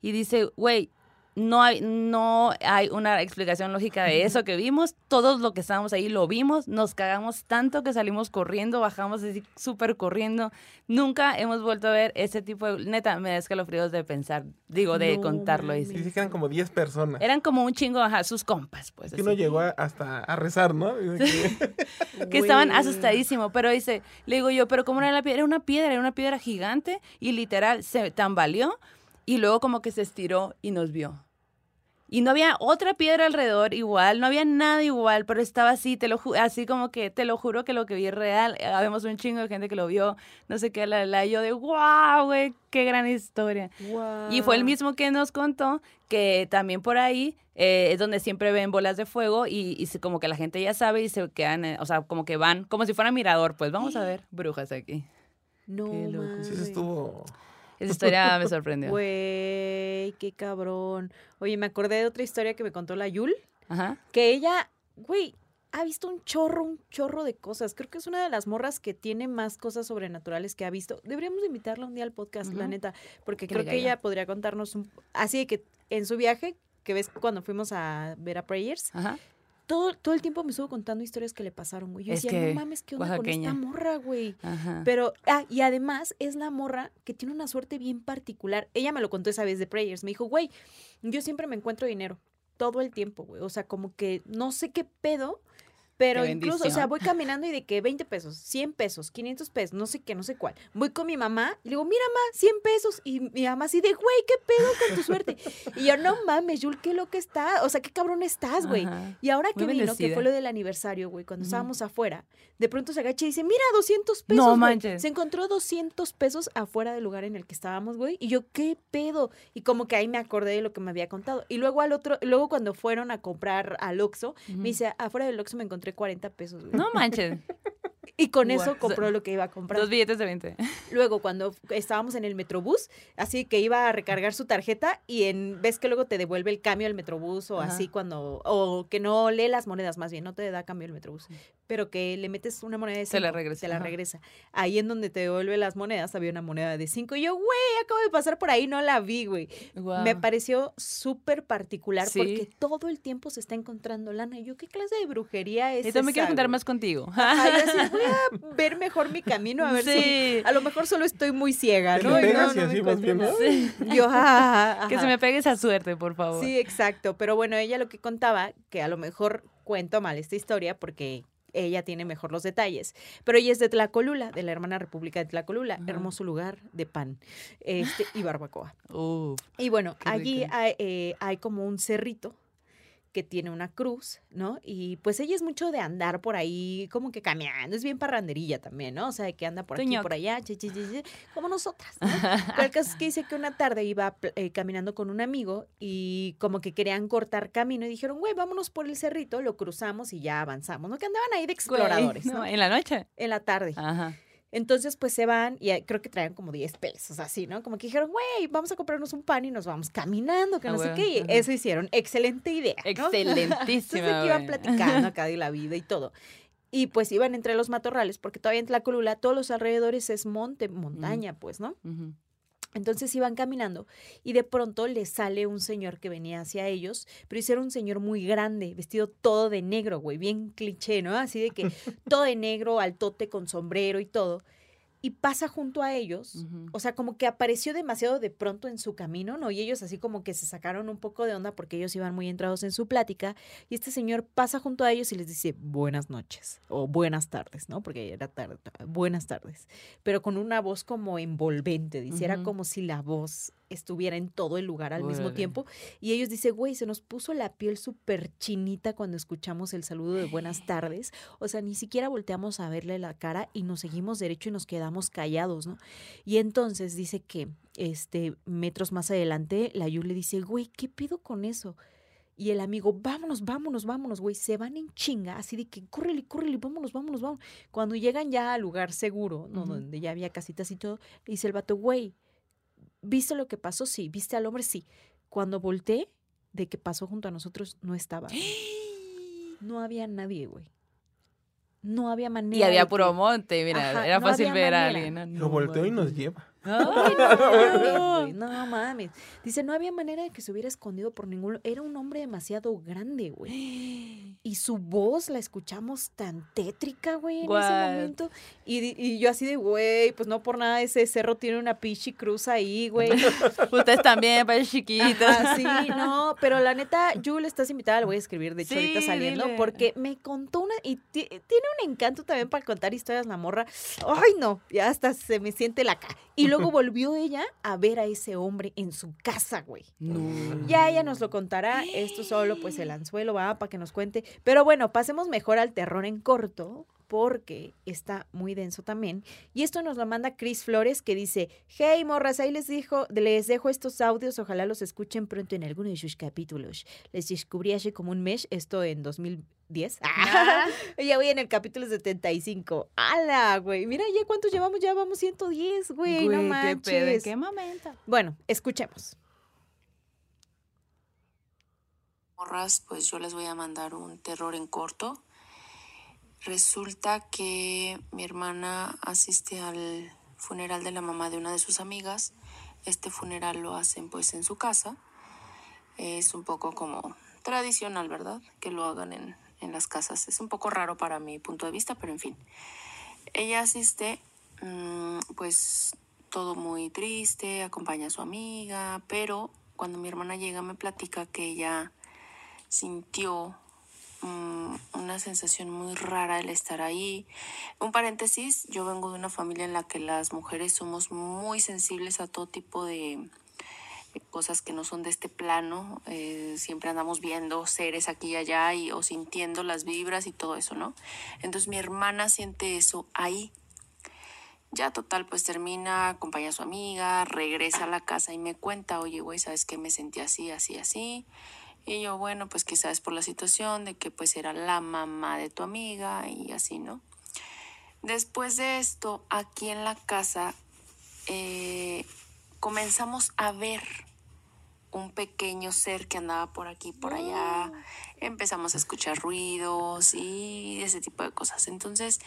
Y dice, güey, no hay, no hay una explicación lógica de eso que vimos. Todos los que estábamos ahí lo vimos, nos cagamos tanto que salimos corriendo, bajamos así súper corriendo. Nunca hemos vuelto a ver ese tipo de... Neta, me da escalofríos de pensar, digo, de No contarlo. y sí. Eran como 10 personas. Eran como un chingo, ajá, sus compas, pues. Que uno llegó a- hasta a rezar, ¿no? Que- estaban asustadísimos, pero dice, le digo yo, pero ¿cómo era la piedra? Era una piedra, era una piedra gigante y literal se tambaleó y luego como que se estiró y nos vio. Y no había otra piedra alrededor igual, no había nada igual, pero estaba así, te lo ju- así como que te lo juro que lo que vi es real. Eh, Habemos un chingo de gente que lo vio, no sé qué, la, la, y yo de wow, güey, qué gran historia. Y fue el mismo que nos contó que también por ahí eh, es donde siempre ven bolas de fuego y, y como que la gente ya sabe y se quedan, eh, o sea, como que van, como si fuera mirador, pues vamos a ver brujas aquí. No Qué loco. mames. Sí, eso estuvo. Esa historia me sorprendió. Güey, qué cabrón. Oye, me acordé de otra historia que me contó la Yul, Ajá. que ella, güey, ha visto un chorro, un chorro de cosas. Creo que es una de las morras que tiene más cosas sobrenaturales que ha visto. Deberíamos invitarla un día al podcast, la Ujú. neta, porque Que creo que caiga. ella podría contarnos un... Así de que en su viaje, que ves cuando fuimos a ver a Prayers, Ajá. Todo, todo el tiempo me estuvo contando historias que le pasaron, güey. Yo Es decía, no mames, ¿qué onda oaxaqueña. con esta morra, güey? Ajá. Pero, ah, y además es la morra que tiene una suerte bien particular. Ella me lo contó esa vez de Prayers. Me dijo, güey, yo siempre me encuentro dinero. Todo el tiempo, güey. O sea, como que no sé qué pedo. Pero Qué incluso, o sea, voy caminando y de que 20 pesos, 100 pesos, 500 pesos, no sé qué, no sé cuál. Voy con mi mamá y le digo, mira, mamá, 100 pesos. Y mi mamá así de, güey, ¿qué pedo con tu suerte? Y yo, no mames, Yul, qué loca está. O sea, qué cabrón estás, güey. Ajá. Y ahora Muy que vino, que fue lo del aniversario, güey, cuando estábamos afuera, de pronto se agacha y dice, mira, 200 pesos, No güey". manches. Se encontró 200 pesos afuera del lugar en el que estábamos, güey. Y yo, ¿qué pedo? Y como que ahí me acordé de lo que me había contado. Y luego al otro, luego cuando fueron a comprar al Oxxo, me dice, afuera del Oxxo me encontré 40 pesos, güey. No manches. Y con eso compró lo que iba a comprar. Dos billetes de 20. Luego, cuando estábamos en el Metrobús, así que iba a recargar su tarjeta y en ves que luego te devuelve el cambio el Metrobús o Ajá. así cuando, o que no lee las monedas más bien, no te da cambio el Metrobús, pero que le metes una moneda de Se la cinco, regresa, Te la ajá. regresa. Ahí en donde te devuelve las monedas había una moneda de cinco y yo, güey, acabo de pasar por ahí, no la vi, güey. Me pareció súper particular Sí. porque todo el tiempo se está encontrando lana. Y yo, ¿qué clase de brujería es Y también quiero juntar más contigo. Ajá, yo voy a ver mejor mi camino, a ver si Sí. a lo mejor solo estoy muy ciega, ¿no? Y pegas no, y no me viendo. nada. Yo, ajá, Que se me pegue esa suerte, por favor. Sí, exacto. Pero bueno, ella lo que contaba, que a lo mejor cuento mal esta historia porque ella tiene mejor los detalles. Pero ella es de Tlacolula, de la hermana República de Tlacolula. Ajá. Hermoso lugar de pan este, y barbacoa. Y bueno, allí hay, eh, hay como un cerrito que tiene una cruz, ¿no? Y pues ella es mucho de andar por ahí, como que caminando, es bien parranderilla también, ¿no? O sea, de que anda por aquí, Tuñoc. por allá, chi, como nosotras, ¿no? Pero el caso es que dice que una tarde iba eh, caminando con un amigo y como que querían cortar camino y dijeron, güey, vámonos por el cerrito, lo cruzamos y ya avanzamos, ¿no? Que andaban ahí de exploradores, Güey, ¿no? no, En la noche. En la tarde. Ajá. Entonces, pues se van y creo que traían como 10 pesos, así, ¿no? Como que dijeron, güey, vamos a comprarnos un pan y nos vamos caminando, que Ah, no sé qué. Y eso hicieron. Excelente idea. ¿no? Excelentísima. Entonces aquí iban platicando acá de la vida y todo. Y pues iban entre los matorrales, porque todavía en Tlacolula, todos los alrededores es monte, montaña, pues, ¿no? Entonces iban caminando y de pronto les sale un señor que venía hacia ellos, pero era un señor muy grande, vestido todo de negro, güey, bien cliché, ¿no? Así de que todo de negro, altote con sombrero y todo. Y pasa junto a ellos, o sea, como que apareció demasiado de pronto en su camino, ¿no? Y ellos así como que se sacaron un poco de onda porque ellos iban muy entrados en su plática. Y este señor pasa junto a ellos y les dice buenas noches o buenas tardes, ¿no? Porque era tarde, buenas tardes. Pero con una voz como envolvente, dice, era como si la voz estuviera en todo el lugar al mismo tiempo. Y ellos dicen, güey, se nos puso la piel súper chinita cuando escuchamos el saludo de buenas tardes. O sea, ni siquiera volteamos a verle la cara y nos seguimos derecho y nos quedamos callados, ¿no? Y entonces dice que, este, metros más adelante, la Yu le dice, güey, ¿qué pido con eso? Y el amigo, vámonos, vámonos, vámonos, güey. Se van en chinga, así de que córrele, córrele, vámonos, vámonos, vámonos. Cuando llegan ya al lugar seguro, ¿no? Donde ya había casitas y todo, dice el vato, güey, ¿viste lo que pasó? Sí. ¿Viste al hombre? Sí. Cuando volteé, de que pasó junto a nosotros, no estaba. No había nadie, güey. No había manera. Y había puro que- monte, mira, Ajá, era no fácil ver a alguien. ¿no? Lo volteó y nos lleva. Ay, no, mames, güey, no mames. Dice, no había manera de que se hubiera escondido por ningún... Era un hombre demasiado grande, güey. Y su voz la escuchamos tan tétrica, güey, en What? ese momento. Y, y yo así de, güey, pues no por nada ese cerro tiene una pichi cruz ahí, güey. Ustedes también, para chiquitos. Ah, sí, no, pero la neta, Jule, estás invitada, la voy a escribir, de hecho, Sí, ahorita saliendo, dile. porque me contó una, y ti- tiene un encanto también para contar historias la morra. Ay, no, ya hasta se me siente la ca. Y luego volvió ella a ver a ese hombre en su casa, güey. No. Ya ella nos lo contará, esto solo pues el anzuelo va para que nos cuente. Pero bueno, pasemos mejor al terror en corto, porque está muy denso también. Y esto nos lo manda Chris Flores, que dice, hey morras, ahí les, dijo, les dejo estos audios, ojalá los escuchen pronto en alguno de sus capítulos. Les descubrí hace como un mes, esto en 2010. Ah. ya voy en el capítulo 75. ¡Hala, güey! Mira ya cuántos llevamos, ya vamos 110, güey, no manches. qué pedo, ¿en qué momento? Bueno, escuchemos. Pues yo les voy a mandar un terror en corto. Resulta que mi hermana asiste al funeral de la mamá de una de sus amigas. Este funeral lo hacen pues en su casa. Es un poco como tradicional, ¿verdad? Que lo hagan en, en las casas. Es un poco raro para mi punto de vista, pero en fin. Ella asiste, mm, pues todo muy triste, acompaña a su amiga, pero cuando mi hermana llega me platica que ella sintió mm, una sensación muy rara el estar ahí. Un paréntesis, yo vengo de una familia en la que las mujeres somos muy sensibles a todo tipo de cosas que no son de este plano. eh, siempre andamos viendo seres aquí y allá y, o sintiendo las vibras y todo eso, ¿no? Entonces mi hermana siente eso ahí. Ya total, pues termina, acompaña a su amiga, regresa a la casa y me cuenta, oye, güey, ¿sabes qué? Me sentí así, así, así. Y yo, bueno, pues quizás por la situación de que pues era la mamá de tu amiga y así, ¿no? Después de esto, aquí en la casa, eh, comenzamos a ver un pequeño ser que andaba por aquí, por allá. Empezamos a escuchar ruidos y ese tipo de cosas. Entonces,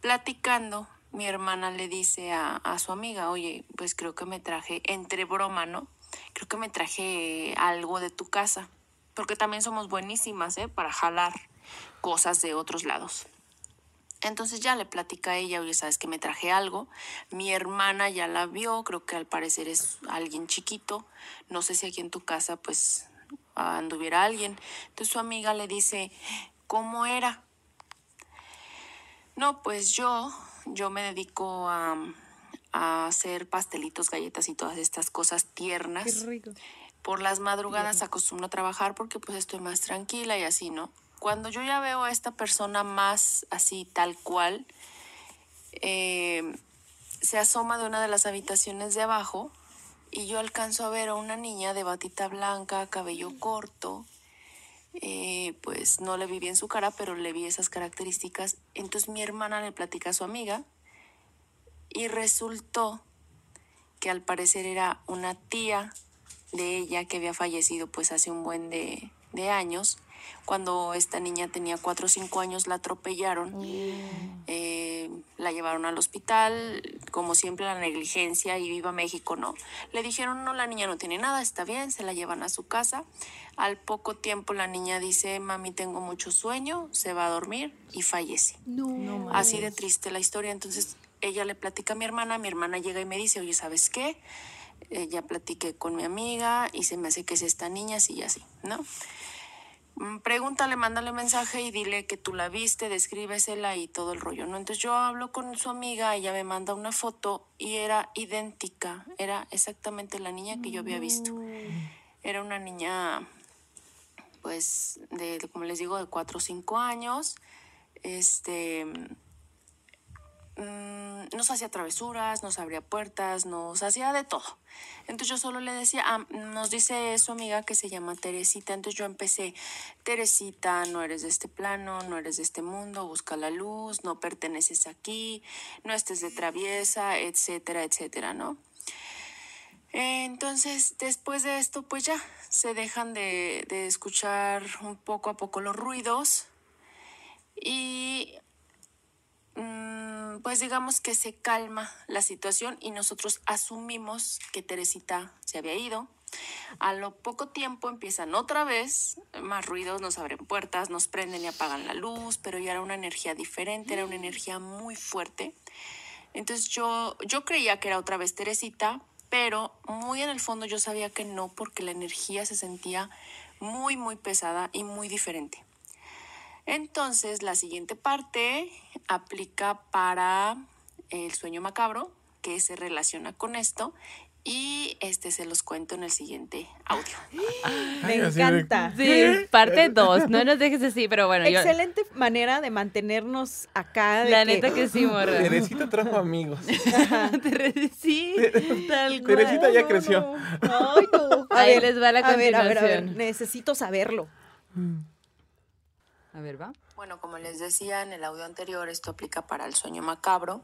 platicando, mi hermana le dice a, a su amiga, oye, pues creo que me traje, entre broma, ¿no? Creo que me traje algo de tu casa, porque también somos buenísimas, ¿eh? Para jalar cosas de otros lados. Entonces ya le platica a ella, oye, sabes que me traje algo. Mi hermana ya la vio, creo que al parecer es alguien chiquito. No sé si aquí en tu casa pues anduviera alguien. Entonces su amiga le dice, ¿cómo era? No, pues yo, yo me dedico a, a hacer pastelitos, galletas y todas estas cosas tiernas. rico. Por las madrugadas acostumbro a trabajar porque pues estoy más tranquila y así, ¿no? Cuando yo ya veo a esta persona más así, tal cual, eh, se asoma de una de las habitaciones de abajo y yo alcanzo a ver a una niña de batita blanca, cabello corto, eh, pues no le vi bien su cara, pero le vi esas características. Entonces mi hermana le platica a su amiga y resultó que al parecer era una tía de ella que había fallecido pues hace un buen de, de años. Cuando esta niña tenía cuatro o cinco años la atropellaron, eh, la llevaron al hospital, como siempre la negligencia y viva México, ¿no? Le dijeron, no, la niña no tiene nada, está bien, se la llevan a su casa. Al poco tiempo la niña dice, mami, tengo mucho sueño, se va a dormir y fallece. No, Así de triste la historia. Entonces ella le platica a mi hermana, mi hermana llega y me dice, oye, ¿sabes qué? Eh, ya platiqué con mi amiga y se me hace que es esta niña, así y así, ¿no? Mm, Pregúntale, mándale mensaje y dile que tú la viste, descríbesela y todo el rollo, ¿no? Entonces yo hablo con su amiga, ella me manda una foto y era idéntica, era exactamente la niña que yo había visto. Era una niña, pues, de, de, como les digo, de 4 o 5 años, este, mm, nos hacía travesuras, nos abría puertas, nos hacía de todo. Entonces yo solo le decía, ah, nos dice su amiga que se llama Teresita, entonces yo empecé, Teresita, no eres de este plano, no eres de este mundo, busca la luz, no perteneces aquí, no estés de traviesa, etcétera, etcétera, ¿no? Entonces, después de esto, pues ya se dejan de, de escuchar un poco a poco los ruidos y pues digamos que se calma la situación y nosotros asumimos que Teresita se había ido. A lo poco tiempo empiezan otra vez más ruidos, nos abren puertas, nos prenden y apagan la luz, pero ya era una energía diferente, era una energía muy fuerte. Entonces yo, yo creía que era otra vez Teresita, pero muy en el fondo yo sabía que no, porque la energía se sentía muy, muy pesada y muy diferente. Entonces, la siguiente parte aplica para el sueño macabro, que se relaciona con esto. Y este se los cuento en el siguiente audio. Me encanta. Sí, parte 2. No nos dejes así, pero bueno, yo. Excelente manera de mantenernos acá. de La que- neta que sí, morra. Teresita trajo amigos. sí, tal cual. Teresita ya No, creció. no. Ay, no. A Ahí ver, les va la a ver, a ver, a ver. continuación. Necesito saberlo. A ver, va. Bueno, como les decía en el audio anterior, esto aplica para el sueño macabro,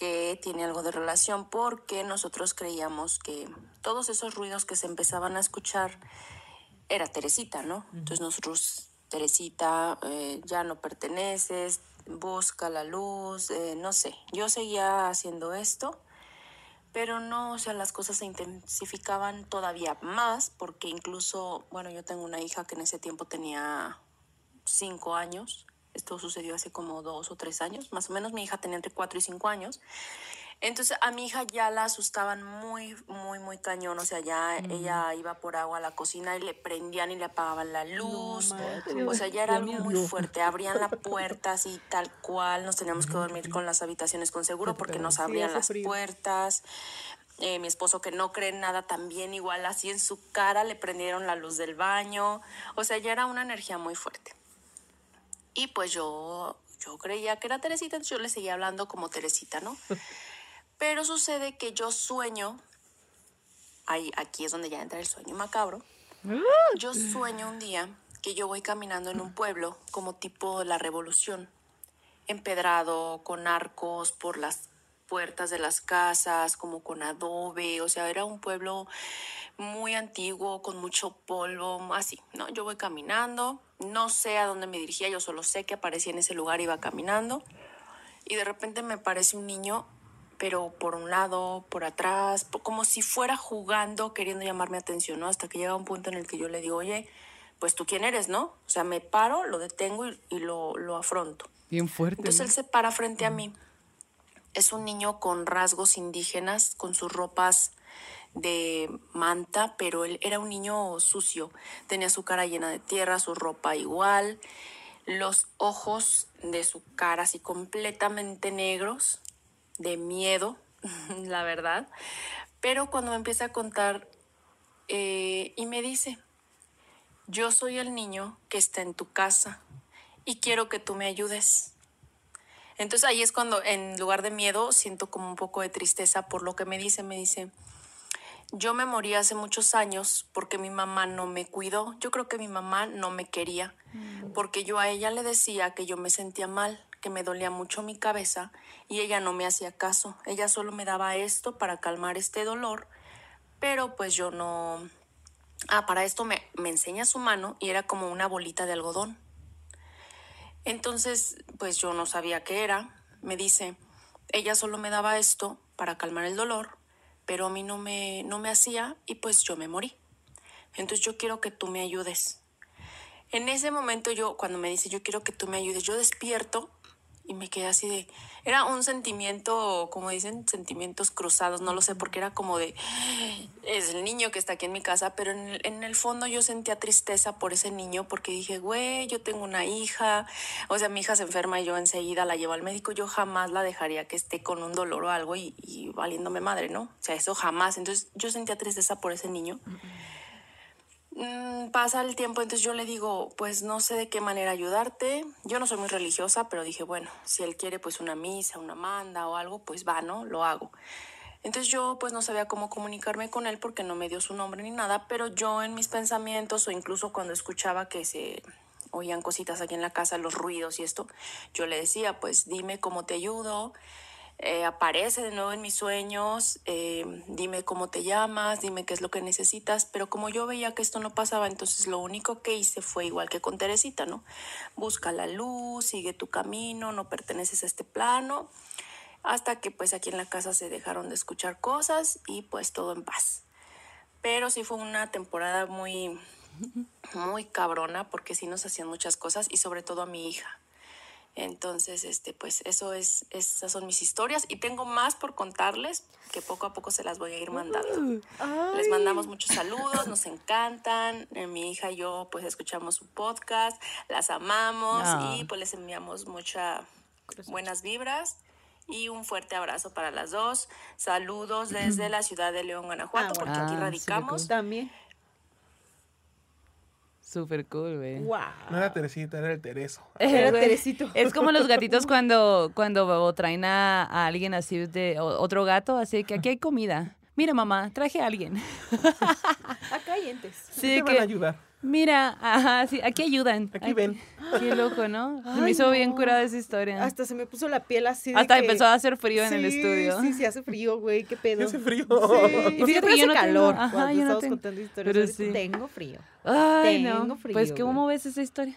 que tiene algo de relación porque nosotros creíamos que todos esos ruidos que se empezaban a escuchar era Teresita, ¿no? Entonces nosotros, Teresita, eh, ya no perteneces, busca la luz, eh, no sé. Yo seguía haciendo esto, pero no, o sea, las cosas se intensificaban todavía más porque incluso, bueno, yo tengo una hija que en ese tiempo tenía cinco años. Esto sucedió hace como dos o tres años. Más o menos mi hija tenía entre cuatro y cinco años. Entonces a mi hija ya la asustaban muy, muy, muy cañón. O sea, ya ella iba por agua a la cocina y le prendían y le apagaban la luz. o sea, ya era algo muy fuerte. Abrían la puerta así tal cual. Nos teníamos que dormir con las habitaciones con seguro porque nos abrían las frío. puertas. Eh, mi esposo que no cree en nada también igual así en su cara le prendieron la luz del baño. O sea, ya era una energía muy fuerte. Y pues yo, yo creía que era Teresita, entonces yo le seguía hablando como Teresita, ¿no? Pero sucede que yo sueño, ahí, aquí es donde ya entra el sueño macabro. Yo sueño un día que yo voy caminando en un pueblo como tipo la revolución, empedrado, con arcos por las puertas de las casas, como con adobe, o sea, era un pueblo muy antiguo, con mucho polvo, así, ¿no? Yo voy caminando, no sé a dónde me dirigía, yo solo sé que aparecía en ese lugar, iba caminando, y de repente me parece un niño, pero por un lado, por atrás, como si fuera jugando, queriendo llamar mi atención, ¿no? Hasta que llega un punto en el que yo le digo, oye, pues tú quién eres, ¿no? O sea, me paro, lo detengo y, y lo, lo afronto. Bien fuerte. Entonces él se para frente a mí. Es un niño con rasgos indígenas, con sus ropas de manta, pero él era un niño sucio. Tenía su cara llena de tierra, su ropa igual, los ojos de su cara así completamente negros, de miedo, la verdad. Pero cuando me empieza a contar eh, y me dice, yo soy el niño que está en tu casa y quiero que tú me ayudes. Entonces ahí es cuando en lugar de miedo siento como un poco de tristeza por lo que me dice. Me dice, yo me morí hace muchos años porque mi mamá no me cuidó. Yo creo que mi mamá no me quería porque yo a ella le decía que yo me sentía mal, que me dolía mucho mi cabeza y ella no me hacía caso. Ella solo me daba esto para calmar este dolor, pero pues yo no... Ah, para esto me, me enseña su mano y era como una bolita de algodón. Entonces, pues yo no sabía qué era. Me dice, ella solo me daba esto para calmar el dolor, pero a mí no me, no me hacía y pues yo me morí. Entonces yo quiero que tú me ayudes. En ese momento yo, cuando me dice yo quiero que tú me ayudes, yo despierto y me quedé así de... Era un sentimiento, como dicen, sentimientos cruzados, no lo sé, porque era como de... Es el niño que está aquí en mi casa, pero en el, en el fondo yo sentía tristeza por ese niño porque dije, güey, yo tengo una hija, o sea, mi hija se enferma y yo enseguida la llevo al médico, yo jamás la dejaría que esté con un dolor o algo y, valiéndome madre, ¿no? O sea, eso jamás. Entonces yo sentía tristeza por ese niño. Mm, pasa el tiempo, entonces yo le digo, pues no sé de qué manera ayudarte. Yo no soy muy religiosa, pero dije, bueno, si él quiere pues una misa, una manda o algo, pues va, ¿no? Lo hago. Entonces yo pues no sabía cómo comunicarme con él porque no me dio su nombre ni nada, pero yo en mis pensamientos o incluso cuando escuchaba que se oían cositas aquí en la casa, los ruidos y esto, yo le decía, pues dime cómo te ayudo, eh, aparece de nuevo en mis sueños, eh, dime cómo te llamas, dime qué es lo que necesitas, pero como yo veía que esto no pasaba, entonces lo único que hice fue igual que con Teresita, ¿no? Busca la luz, sigue tu camino, no perteneces a este plano. hasta que pues aquí en la casa se dejaron de escuchar cosas y pues todo en paz. Pero sí fue una temporada muy, muy cabrona porque sí nos hacían muchas cosas y sobre todo a mi hija. Entonces, este, pues eso es, esas son mis historias y tengo más por contarles que poco a poco se las voy a ir mandando. Les mandamos muchos saludos, nos encantan. Eh, mi hija y yo pues escuchamos su podcast, las amamos Ah. y pues les enviamos muchas buenas vibras y un fuerte abrazo para las dos. Saludos desde la ciudad de León, Guanajuato, porque aquí radicamos. También. Súper cool, güey. Wow. No era Teresita, era el Tereso. Era Teresito. Es como los gatitos cuando, cuando traen a, a alguien así de o- otro gato, así que aquí hay comida. Mira, mamá, traje a alguien. Acá hay entes. Sí, te van a que, ayudar. Mira, ajá, sí, aquí ayudan. Aquí ven. Qué loco, ¿no? Se me hizo bien curada esa historia. Hasta se me puso la piel así. de Hasta que- empezó a hacer frío en el estudio. Sí, sí, hace frío, güey. ¿Qué pedo? Hace frío. Sí. Y fíjate que yo hace no tengo- calor ajá, cuando yo no estamos tengo- contando historias. pero sí. Tengo frío. Ay, Tengo no. frío, Pues, ¿cómo ves esa historia?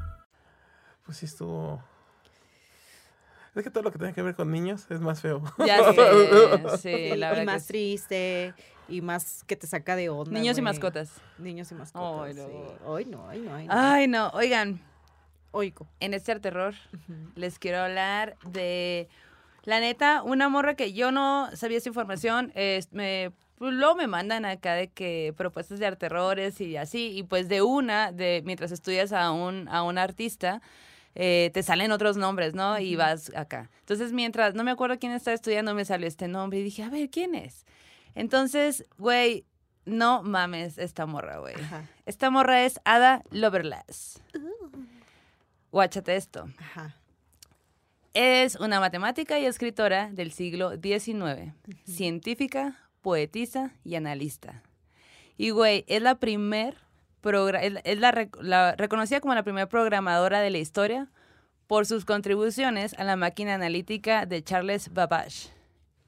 Pues sí estuvo. Es que todo lo que tenga que ver con niños es más feo. Ya sé, sí, la y verdad. que más triste y más que te saca de onda. Niños y mascotas. Niños y mascotas. Ay, no. sí. Ay, no, ay, no, ay, no. Ay, no. Oigan, Oigo. en este terror les quiero hablar de la neta una morra que yo no sabía esa información es, me pues, luego me mandan acá de que propuestas de terrores y así y pues de una de mientras estudias a un a un artista eh, te salen otros nombres, ¿no? Y vas acá. Entonces, mientras, no me acuerdo quién estaba estudiando, me salió este nombre y dije, a ver, ¿quién es? Entonces, güey, no mames esta morra, güey. Esta morra es Ada Lovelace. Guáchate esto. Ajá. Es una matemática y escritora del siglo XIX, científica, poetisa y analista. Y, güey, es la primer, es, la, rec- la- reconocida como la primera programadora de la historia por sus contribuciones a la máquina analítica de Charles Babbage,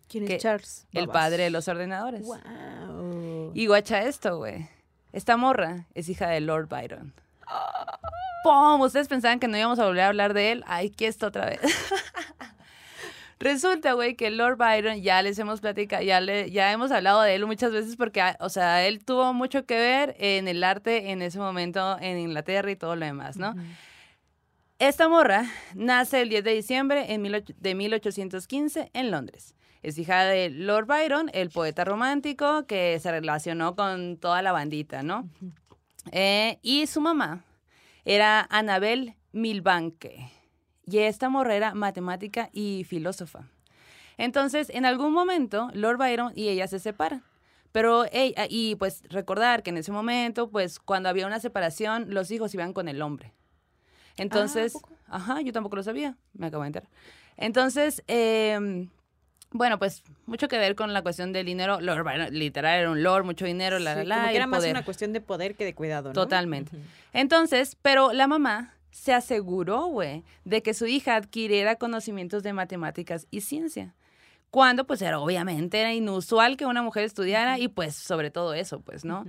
¿Quién es Charles? el Babbage? padre de los ordenadores. Wow. Y guacha esto, güey. Esta morra es hija de Lord Byron. ¡Pum! Ustedes pensaban que no íbamos a volver a hablar de él. Ay, aquí está otra vez. Resulta, güey, que Lord Byron ya les hemos platicado, ya, le, ya hemos hablado de él muchas veces porque, ah, o sea, él tuvo mucho que ver en el arte en ese momento en Inglaterra y todo lo demás, ¿no? Esta morra nace el 10 de diciembre en mil de 1815 en Londres. Es hija de Lord Byron, el poeta romántico que se relacionó con toda la bandita, ¿no? Eh, y su mamá era Anabel Milbanke. Y esta morra era matemática y filósofa. Entonces, en algún momento, Lord Byron y ella se separan. Pero, ella, y pues recordar que en ese momento, pues cuando había una separación, los hijos iban con el hombre. Entonces, ajá, yo tampoco lo sabía, me acabo de enterar. Entonces, em, bueno, pues mucho que ver con la cuestión del dinero. Lord Byron, literal, era un lord, mucho dinero, la, la, Sí, la, como y que era más poder. una cuestión de poder que de cuidado, ¿no? Totalmente. Entonces, pero la mamá se aseguró, güey, de que su hija adquiriera conocimientos de matemáticas y ciencia. Cuando, pues, era obviamente era inusual que una mujer estudiara y, pues, sobre todo eso, pues, ¿no?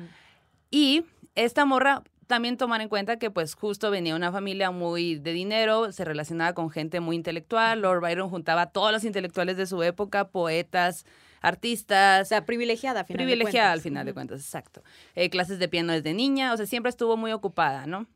Y esta morra también tomar en cuenta que, pues, justo venía una familia muy de dinero, se relacionaba con gente muy intelectual. Lord Byron juntaba a todos los intelectuales de su época, poetas, O artistas, sea, privilegiada, al final de privilegiada al cuentas. final de cuentas, exacto. Eh, clases de piano desde niña, o sea, siempre estuvo muy ocupada, ¿no?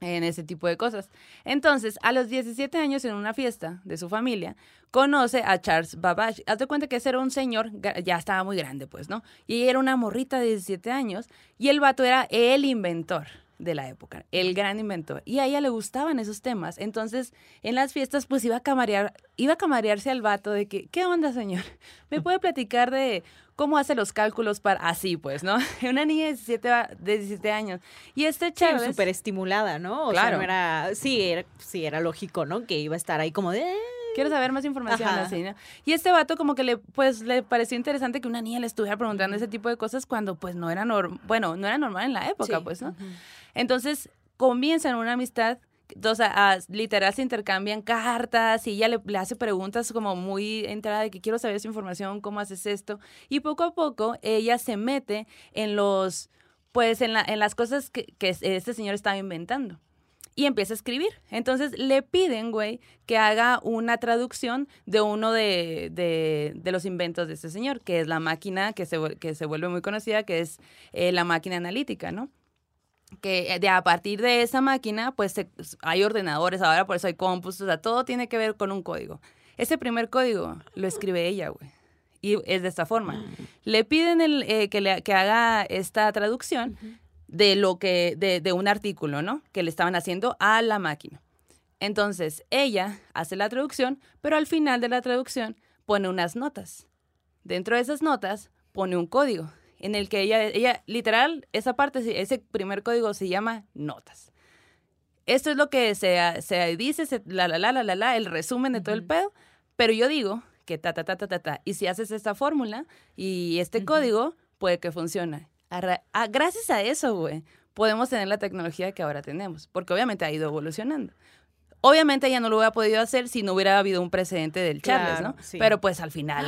En ese tipo de cosas. Entonces, a los 17 años, en una fiesta de su familia, conoce a Charles Babbage. Haz de cuenta que ese era un señor, ya estaba muy grande, pues, ¿no? Y ella era una morrita de 17 años, y el vato era el inventor de la época, el gran inventor. Y a ella le gustaban esos temas. Entonces, en las fiestas, pues iba a camarear, iba a camarearse al vato de que, ¿qué onda, señor? ¿Me puede platicar de cómo hace los cálculos para así, pues, ¿no? Una niña de 17, va- de 17 años. Y este Sí, Charles... súper estimulada, ¿no? O sea, Claro. no era, sí, era, sí, era lógico, ¿no? Que iba a estar ahí como de, "Eh, quiero saber más información Ajá. así, ¿no? Y este vato como que le, pues, le pareció interesante que una niña le estuviera preguntando ese tipo de cosas cuando, pues, no era normal, bueno, no era normal en la época, Sí. pues, ¿no? Entonces, comienzan una amistad, o sea, a- literal se intercambian cartas y ella le, le hace preguntas como muy entrada de que quiero saber esa información, cómo haces esto. Y poco a poco ella se mete en los, pues, en, la, en las cosas que, que este señor estaba inventando. Y empieza a escribir. Entonces le piden, güey, que haga una traducción de uno de, de- de los inventos de este señor, que es la máquina que se, que se vuelve muy conocida, que es eh, la máquina analítica, ¿no? que eh, de a partir de esa máquina, pues se- hay ordenadores ahora, por eso hay compus, o sea, todo tiene que ver con un código. Ese primer código lo escribe ella, güey. Y es de esta forma. Le piden el, eh, que, le, que haga esta traducción de lo que, de, de un artículo, ¿no? Que le estaban haciendo a la máquina. Entonces, ella hace la traducción, pero al final de la traducción pone unas notas. Dentro de esas notas pone un código en el que ella, ella literal, esa parte, se- ese primer código se llama notas. Esto es lo que se, se dice, se- la, la, la, la, la, la, el resumen de todo el pedo, pero yo digo que ta, ta, ta, ta, ta, ta, y si haces esta fórmula y este código, puede que funcione. Arra- ah, gracias a eso, güey, podemos tener la tecnología que ahora tenemos, porque obviamente ha ido evolucionando. Obviamente ella no lo hubiera podido hacer si no hubiera habido un precedente del Charles, Claro, ¿no? sí. Pero pues al final,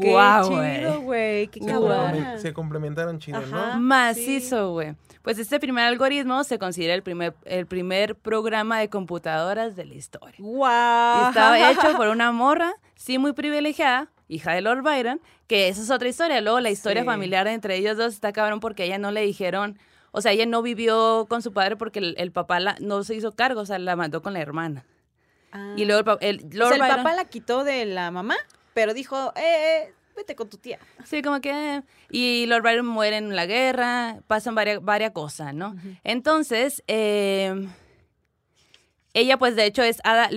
Qué guau, chido, güey. Qué cabrón. se complementaron chido, Ajá. ¿no? Macizo, güey. Pues este primer algoritmo se considera el primer, el primer programa de computadoras de la historia. Guau. estaba hecho por una morra, sí muy privilegiada, hija de Lord Byron, que esa es otra historia. Luego la historia Sí. familiar entre ellos dos está cabrón porque ella no le dijeron, o sea, ella no vivió con su padre porque el, el papá la, no se hizo cargo, o sea, la mandó con la hermana. Ah. Y luego el, el O Lord sea, el Byron- papá la quitó de la mamá, pero dijo, eh, eh, vete con tu tía. Sí, como que... Y Lord Byron muere en la guerra, pasan varias, varias cosas, ¿no? Entonces, eh, ella pues de hecho es Ada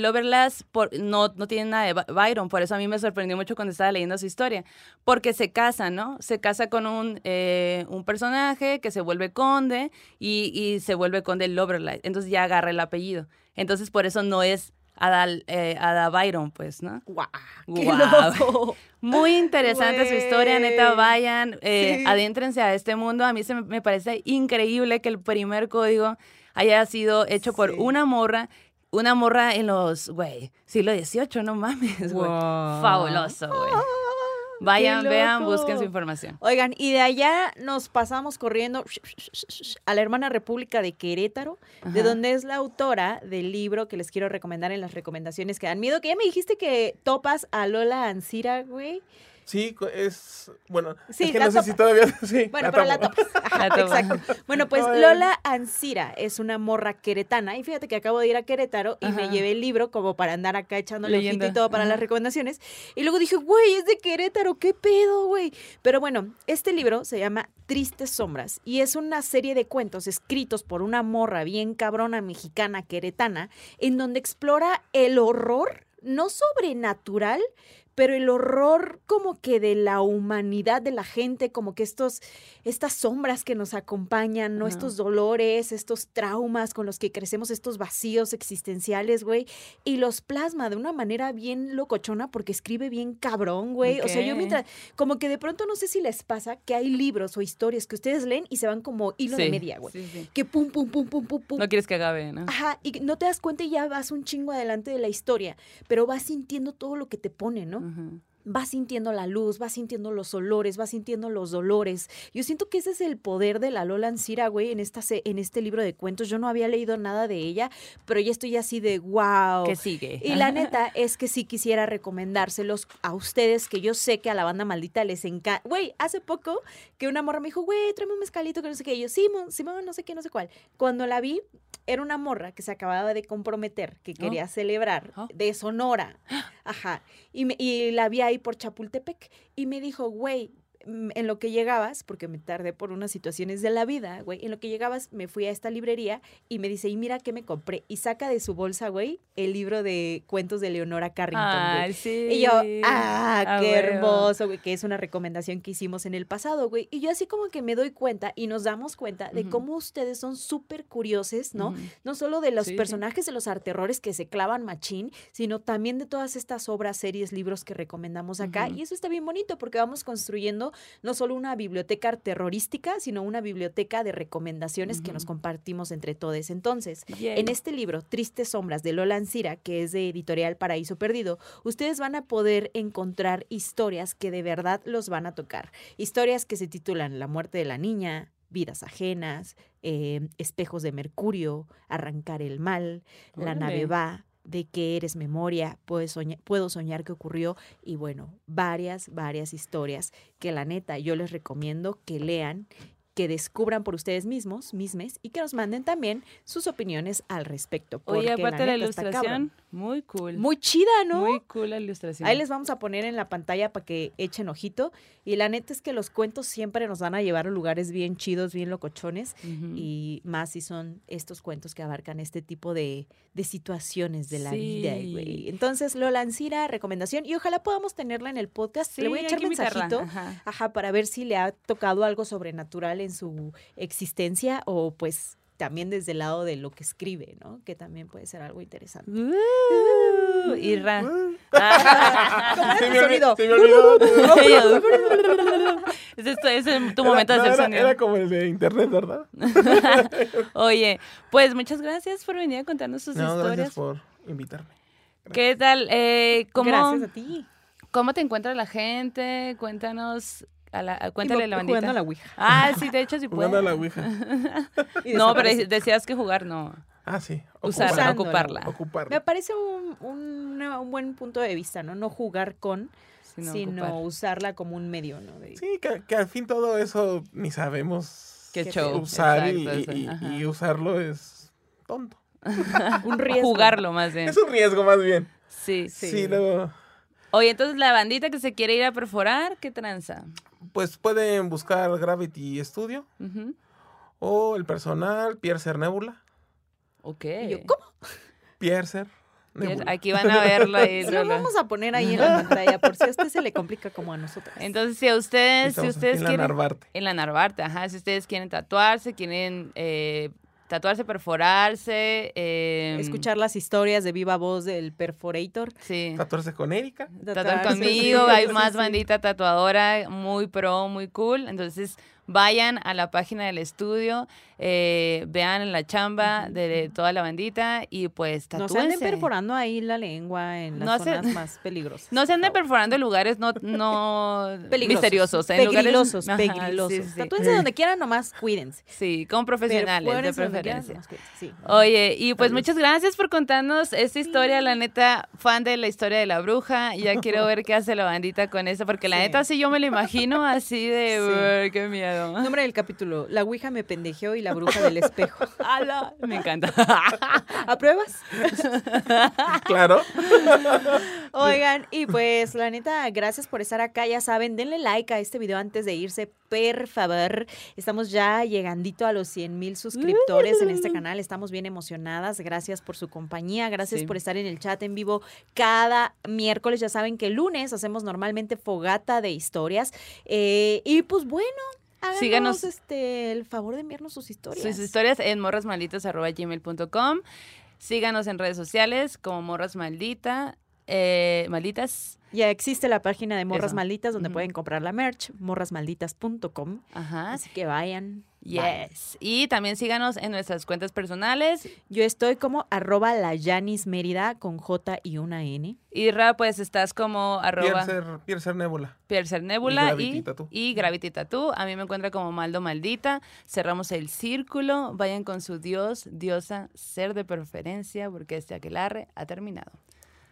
por, no, no tiene nada de By- Byron, por eso a mí me sorprendió mucho cuando estaba leyendo su historia, porque se casa, ¿no? Se casa con un, eh, un personaje que se vuelve conde y, y se vuelve conde Lovelace, entonces ya agarra el apellido. Entonces por eso no es Ada, eh, Ada Byron, pues, ¿no? Guau. ¡Qué Guau. loco! Muy interesante su historia, neta, vayan, eh, Sí. adéntrense a este mundo. A mí se me, me parece increíble que el primer código haya sido hecho por Sí. una morra, una morra en los, güey, siglo XVIII, no mames, güey. Fabuloso, güey. Vayan, qué vean, busquen su información. Oigan, y de allá nos pasamos corriendo a la hermana República de Querétaro, de donde es la autora del libro que les quiero recomendar en las recomendaciones que dan miedo, que ya me dijiste que topas a Lola Ancira, güey. Sí, es. Bueno, Sí, es que la no sé si todavía. Sí, Bueno, pero la topas. Ajá, La exacto. Bueno, pues. Lola Ancira es una morra queretana. Y fíjate que acabo de ir a Querétaro y me llevé el libro como para andar acá echándole ojito y todo para Ajá. las recomendaciones. Y luego dije, güey, es de Querétaro, ¿qué pedo, güey? Pero bueno, este libro se llama Tristes Sombras y es una serie de cuentos escritos por una morra bien cabrona mexicana queretana en donde explora el horror, no sobrenatural, pero el horror como que de la humanidad de la gente, como que estos, estas sombras que nos acompañan, ¿no? Estos dolores, estos traumas con los que crecemos, estos vacíos existenciales, güey, y los plasma de una manera bien locochona porque escribe bien cabrón, güey. O sea, yo mientras, como que de pronto no sé si les pasa que hay libros o historias que ustedes leen y se van como hilo de Sí, media, güey. sí, sí. Que pum, pum, pum, pum, pum, pum. No quieres que acabe, ¿no? Ajá, y no te das cuenta y ya vas un chingo adelante de la historia, pero vas sintiendo todo lo que te pone, ¿no? Ujú. Vas sintiendo la luz, vas sintiendo los olores, vas sintiendo los dolores. Yo siento que ese es el poder de la Lola Ancira, güey, en, esta, se- en este libro de cuentos. Yo no había leído nada de ella, pero ya estoy así de wow. ¿Qué sigue? Y la neta es que sí quisiera recomendárselos a ustedes, que yo sé que a la banda maldita les encanta. Güey, hace poco que una morra me dijo, güey, tráeme un mezcalito que no sé qué. Y yo, Simón, Simón, no sé qué, no sé cuál. Cuando la vi, era una morra que se acababa de comprometer, que quería celebrar, Oh. de Sonora. Ajá. Y, me- y la vi ahí por Chapultepec. Y me dijo, güey, en lo que llegabas, porque me tardé por unas situaciones de la vida, güey, en lo que llegabas me fui a esta librería y me dice, y mira qué me compré. Y saca de su bolsa, güey, el libro de cuentos de Leonora Carrington. Ay, sí. Y yo, ah, qué hermoso, güey, que es una recomendación que hicimos en el pasado, güey. Y yo así como que me doy cuenta y nos damos cuenta de cómo ustedes son súper curiosos, ¿no? No solo de los Sí, sí. personajes de los arterrores que se clavan machín, sino también de todas estas obras, series, libros que recomendamos acá. Y eso está bien bonito porque vamos construyendo no solo una biblioteca terrorística, sino una biblioteca de recomendaciones que nos compartimos entre todos. Entonces, en este libro, Tristes Sombras de Lola Ancira, que es de editorial Paraíso Perdido, ustedes van a poder encontrar historias que de verdad los van a tocar. Historias que se titulan La muerte de la niña, Vidas ajenas, eh, Espejos de Mercurio, Arrancar el mal, La nave va, De que eres memoria, puedes soñar- puedo soñar que ocurrió y bueno, varias, varias historias que la neta yo les recomiendo que lean que descubran por ustedes mismos, mismes, y que nos manden también sus opiniones al respecto. Oye, porque aparte la cabrón. ilustración, muy cool. Muy chida, ¿no? Muy cool la ilustración. Ahí les vamos a poner en la pantalla para que echen ojito. Y la neta es que los cuentos siempre nos van a llevar a lugares bien chidos, bien locochones. Y más si son estos cuentos que abarcan este tipo de, de situaciones de la Sí. vida, güey. Entonces, Lola Ancira, recomendación. Y ojalá podamos tenerla en el podcast. Sí, Le voy a echar mensajito. ajá. Ajá, para ver si le ha tocado algo sobrenatural en su existencia o pues también desde el lado de lo que escribe, ¿no? Que también puede ser algo interesante. Uh, Irra. ¿Cómo Se era me tu olvi- sonido? se me olvidó. es, esto, es tu momento de Era- hacer era- sonido. Era como el de internet, ¿verdad? Oye, pues muchas gracias por venir a contarnos sus No, historias. gracias por invitarme. ¿Qué tal? Eh, ¿cómo, Gracias a ti. ¿Cómo te encuentra la gente? Cuéntanos. A la, a- cuéntale la bandita. Jugando a la Ouija. Ah, sí, de hecho sí. Jugando a la Ouija. No, pero decías que jugar no. Ah, sí. Usarla, Usándola. ocuparla. Ocuparla. Me parece un, un- un buen punto de vista, ¿no? No jugar con, Sino usarla como un medio, ¿no? De- Sí, que, que al fin todo eso ni sabemos Qué show. usar y- exacto, y usarlo es tonto. Un riesgo. Jugarlo más bien. Es un riesgo más bien. Sí. Sí. Sí, luego, Oye, entonces la bandita que se quiere ir a perforar, ¿qué tranza? Pues pueden buscar Gravity Studio o el personal Piercer Nebula. Ok. Y yo, ¿cómo? Piercer Nebula. Aquí van a verlo lo vamos a poner ahí en la pantalla por si a usted se le complica como a nosotras. Entonces, si a ustedes, si Estamos aquí ustedes en la quieren... Narvarte. En la Narvarte, ajá. Si ustedes quieren tatuarse, quieren eh, tatuarse, perforarse. eh, Escuchar las historias de viva voz del perforator. Sí. Tatuarse con Erika. Tatuar Tatuarse, conmigo, hay más bandita tatuadora, muy pro, muy cool. Entonces, vayan a la página del estudio, eh, vean la chamba de toda la bandita y pues No tatúense. se anden perforando ahí la lengua en las No se- zonas más peligrosas. No se anden perforando en lugares no, no misteriosos. En lugares- Pegrilosos, Ajá, pegrilosos. sí, sí. Tatúense donde quieran, nomás cuídense. Sí, con profesionales de preferencia. sí. Oye, y pues muchas gracias por contarnos esta historia, la neta, fan de la historia de la bruja. Ya quiero ver qué hace la bandita con eso, porque la neta sí yo me lo imagino así de, Sí. "Uy, qué miedo. Nombre del capítulo, La Ouija me pendejeó y la bruja del espejo. Ala, me encanta. ¿Apruebas? Claro. Oigan, y pues la neta, gracias por estar acá. Ya saben, denle like a este video antes de irse, por favor. Estamos ya llegandito a los 100 mil suscriptores en este canal. Estamos bien emocionadas. Gracias por su compañía. Gracias Sí. por estar en el chat en vivo cada miércoles. Ya saben que el lunes hacemos normalmente fogata de historias. Eh, y pues bueno. Háganos Síganos. este, el favor de enviarnos sus historias. Sus historias en morrasmalditas.gmail.com. Síganos en redes sociales como Morras Maldita, eh, Malditas. Ya existe la página de Morras Eso. Malditas donde pueden comprar la merch, morrasmalditas.com. Ajá. Así que vayan. vayan. Yes. Y también síganos en nuestras cuentas personales. Yo estoy como arroba la Yanis Mérida con J y una N. Y Ra, pues estás como arroba Piercer, Piercer Nebula. Piercer Nebula y, y Gravity Tattoo. A mí me encuentra como Maldo Maldita. Cerramos el círculo. Vayan con su dios, diosa, ser de preferencia, porque este aquelarre ha terminado.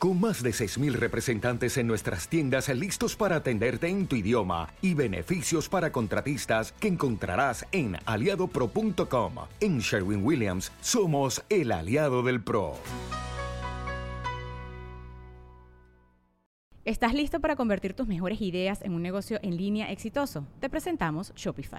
Con más de 6.000 representantes en nuestras tiendas listos para atenderte en tu idioma y beneficios para contratistas que encontrarás en aliadopro.com. En Sherwin Williams somos el aliado del PRO. ¿Estás listo para convertir tus mejores ideas en un negocio en línea exitoso? Te presentamos Shopify.